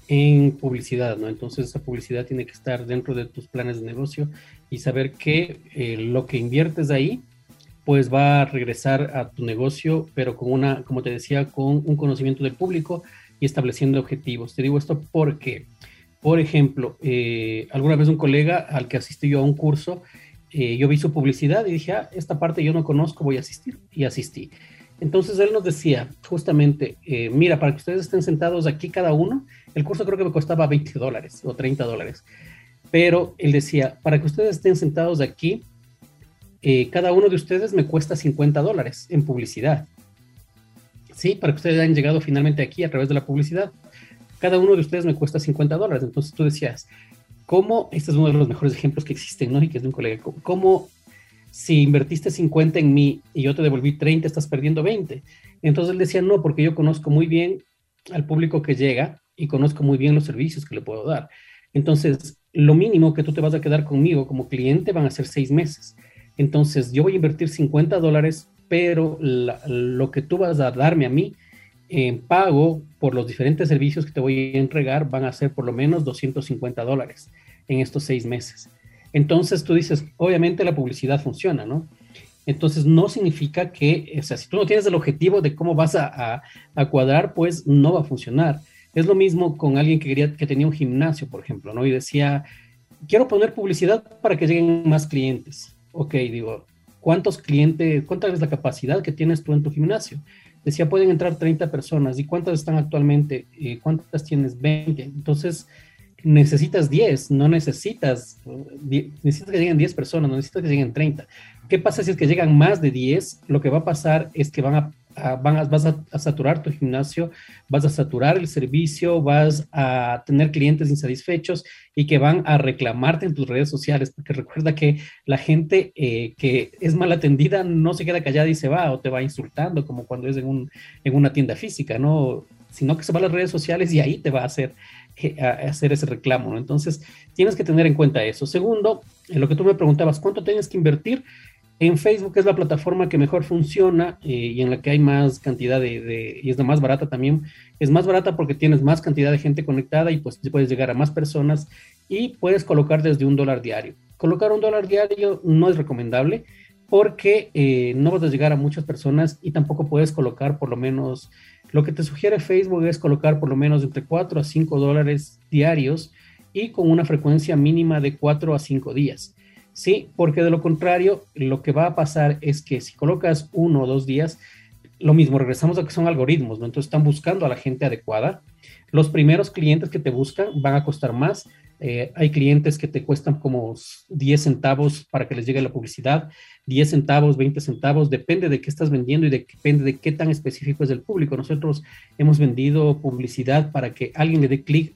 en publicidad, ¿no? Entonces esa publicidad tiene que estar dentro de tus planes de negocio y saber que eh, lo que inviertes ahí, pues va a regresar a tu negocio, pero con una, como te decía, con un conocimiento del público y estableciendo objetivos. Te digo esto porque, por ejemplo, eh, alguna vez un colega al que asistí yo a un curso, eh, yo vi su publicidad y dije, ah, esta parte yo no conozco, voy a asistir. Y asistí. Entonces él nos decía justamente, eh, mira, para que ustedes estén sentados aquí cada uno, el curso creo que me costaba 20 dólares o 30 dólares, pero él decía, para que ustedes estén sentados aquí, eh, cada uno de ustedes me cuesta 50 dólares en publicidad. Sí, para que ustedes hayan llegado finalmente aquí a través de la publicidad. Cada uno de ustedes me cuesta 50 dólares. Entonces tú decías, ¿cómo? Este es uno de los mejores ejemplos que existen, ¿no? Y que es de un colega. ¿Cómo si invertiste 50 en mí y yo te devolví 30, estás perdiendo 20. Entonces él decía, no, porque yo conozco muy bien al público que llega y conozco muy bien los servicios que le puedo dar. Entonces, lo mínimo que tú te vas a quedar conmigo como cliente van a ser seis meses. Entonces, yo voy a invertir 50 dólares, pero lo que tú vas a darme a mí en pago por los diferentes servicios que te voy a entregar van a ser por lo menos 250 dólares en estos seis meses. Entonces tú dices, obviamente la publicidad funciona, ¿no? Entonces no significa que, o sea, si tú no tienes el objetivo de cómo vas a, cuadrar, pues no va a funcionar. Es lo mismo con alguien que, quería, que tenía un gimnasio, por ejemplo, ¿no? Y decía, quiero poner publicidad para que lleguen más clientes. Ok, digo, ¿cuántos clientes, cuánta es la capacidad que tienes tú en tu gimnasio? Decía, pueden entrar 30 personas. ¿Y cuántas están actualmente? Eh, ¿Cuántas tienes? 20. Entonces, necesitas 10, no necesitas, necesitas que lleguen 10 personas, no necesitas que lleguen 30. ¿Qué pasa si es que llegan más de 10? Lo que va a pasar es que van a, van vas a, saturar tu gimnasio, vas a saturar el servicio, vas a tener clientes insatisfechos y que van a reclamarte en tus redes sociales, porque recuerda que la gente eh, que es mal atendida no se queda callada y se va o te va insultando, como cuando es en, un, en una tienda física, ¿no? Sino que se va a las redes sociales y ahí te va a hacer hacer ese reclamo, ¿no? Entonces, tienes que tener en cuenta eso. Segundo, en lo que tú me preguntabas, ¿cuánto tienes que invertir? En Facebook es la plataforma que mejor funciona eh, y en la que hay más cantidad de, y es la más barata también. Es más barata porque tienes más cantidad de gente conectada y pues puedes llegar a más personas y puedes colocar desde un dólar diario. Colocar un dólar diario no es recomendable porque eh, no vas a llegar a muchas personas y tampoco puedes colocar por lo menos, lo que te sugiere Facebook es colocar por lo menos entre 4 a 5 dólares diarios y con una frecuencia mínima de 4 a 5 días. Sí, porque de lo contrario, lo que va a pasar es que si colocas uno o dos días, lo mismo, regresamos a que son algoritmos, ¿no? Entonces están buscando a la gente adecuada. Los primeros clientes que te buscan van a costar más. Eh, hay clientes que te cuestan como 10 centavos para que les llegue la publicidad, 10 centavos, 20 centavos, depende de qué estás vendiendo y depende de qué tan específico es el público. Nosotros hemos vendido publicidad para que alguien le dé clic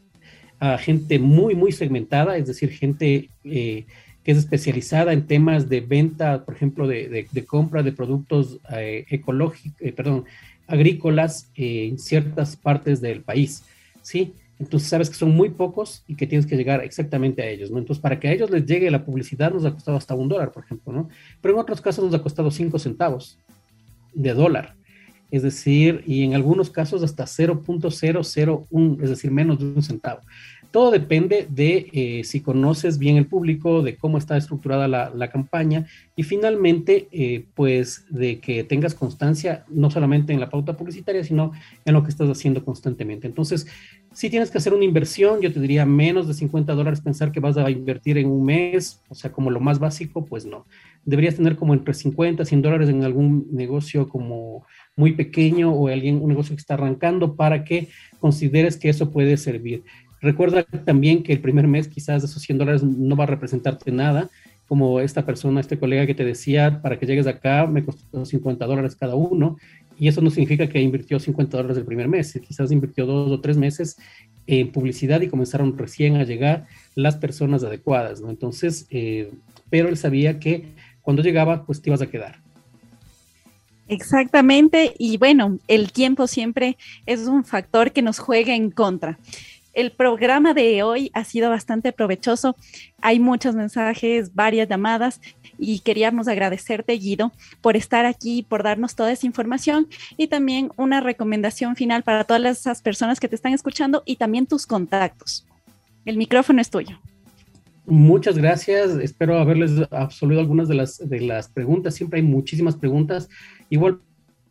a gente muy, muy segmentada, es decir, gente eh, que es especializada en temas de venta, por ejemplo, de, compra de productos eh, ecológicos, eh, perdón, agrícolas en ciertas partes del país, ¿sí? Entonces sabes que son muy pocos y que tienes que llegar exactamente a ellos, ¿no? Entonces para que a ellos les llegue la publicidad nos ha costado hasta un dólar, por ejemplo, ¿no? Pero en otros casos nos ha costado cinco centavos de dólar es decir, y en algunos casos hasta 0.001, es decir, menos de un centavo. Todo depende de eh, si conoces bien el público, de cómo está estructurada la, campaña y finalmente, eh, pues de que tengas constancia no solamente en la pauta publicitaria, sino en lo que estás haciendo constantemente. Entonces, si tienes que hacer una inversión, yo te diría menos de 50 dólares, pensar que vas a invertir en un mes, o sea, como lo más básico, pues no. Deberías tener como entre 50 y 100 dólares en algún negocio como muy pequeño o alguien, un negocio que está arrancando para que consideres que eso puede servir. Recuerda también que el primer mes quizás esos 100 dólares no va a representarte nada, como esta persona, este colega que te decía, para que llegues acá me costó 50 dólares cada uno, y eso no significa que invirtió 50 dólares el primer mes, quizás invirtió dos o tres meses en publicidad y comenzaron recién a llegar las personas adecuadas, ¿no? Entonces, eh, pero él sabía que cuando llegaba, pues te ibas a quedar. Exactamente, y bueno, el tiempo siempre es un factor que nos juega en contra el programa de hoy ha sido bastante provechoso. Hay muchos mensajes, varias llamadas y queríamos agradecerte, Guido, por estar aquí, por darnos toda esa información y también una recomendación final para todas esas personas que te están escuchando y también tus contactos. El micrófono es tuyo. Muchas gracias. Espero haberles absolvido algunas de las, de las preguntas. Siempre hay muchísimas preguntas. Igual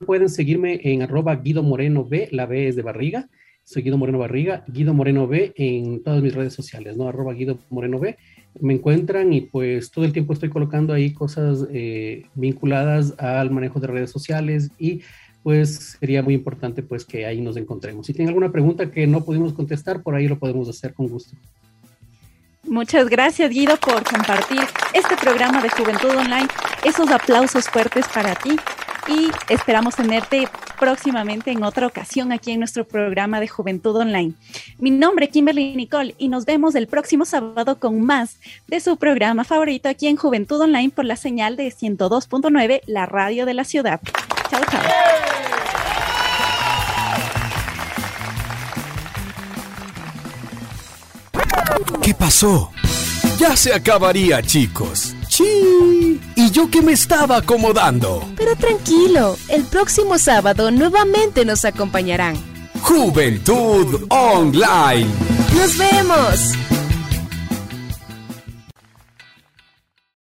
pueden seguirme en arroba Guido Moreno B, la B es de barriga soy Guido Moreno Barriga, Guido Moreno B en todas mis redes sociales, ¿no? Arroba Guido Moreno B. Me encuentran y pues todo el tiempo estoy colocando ahí cosas eh, vinculadas al manejo de redes sociales y pues sería muy importante pues que ahí nos encontremos. Si tienen alguna pregunta que no pudimos contestar, por ahí lo podemos hacer con gusto. Muchas gracias Guido por compartir este programa de Juventud Online. Esos aplausos fuertes para ti y esperamos tenerte próximamente en otra ocasión aquí en nuestro programa de Juventud Online. Mi nombre es Kimberly Nicole y nos vemos el próximo sábado con más de su programa favorito aquí en Juventud Online por la señal de 102.9, la radio de la ciudad. Chao, chao. ¿Qué pasó? Ya se acabaría, chicos. ¡Sí! Y yo que me estaba acomodando. Pero tranquilo, el próximo sábado nuevamente nos acompañarán. Juventud Online. ¡Nos vemos!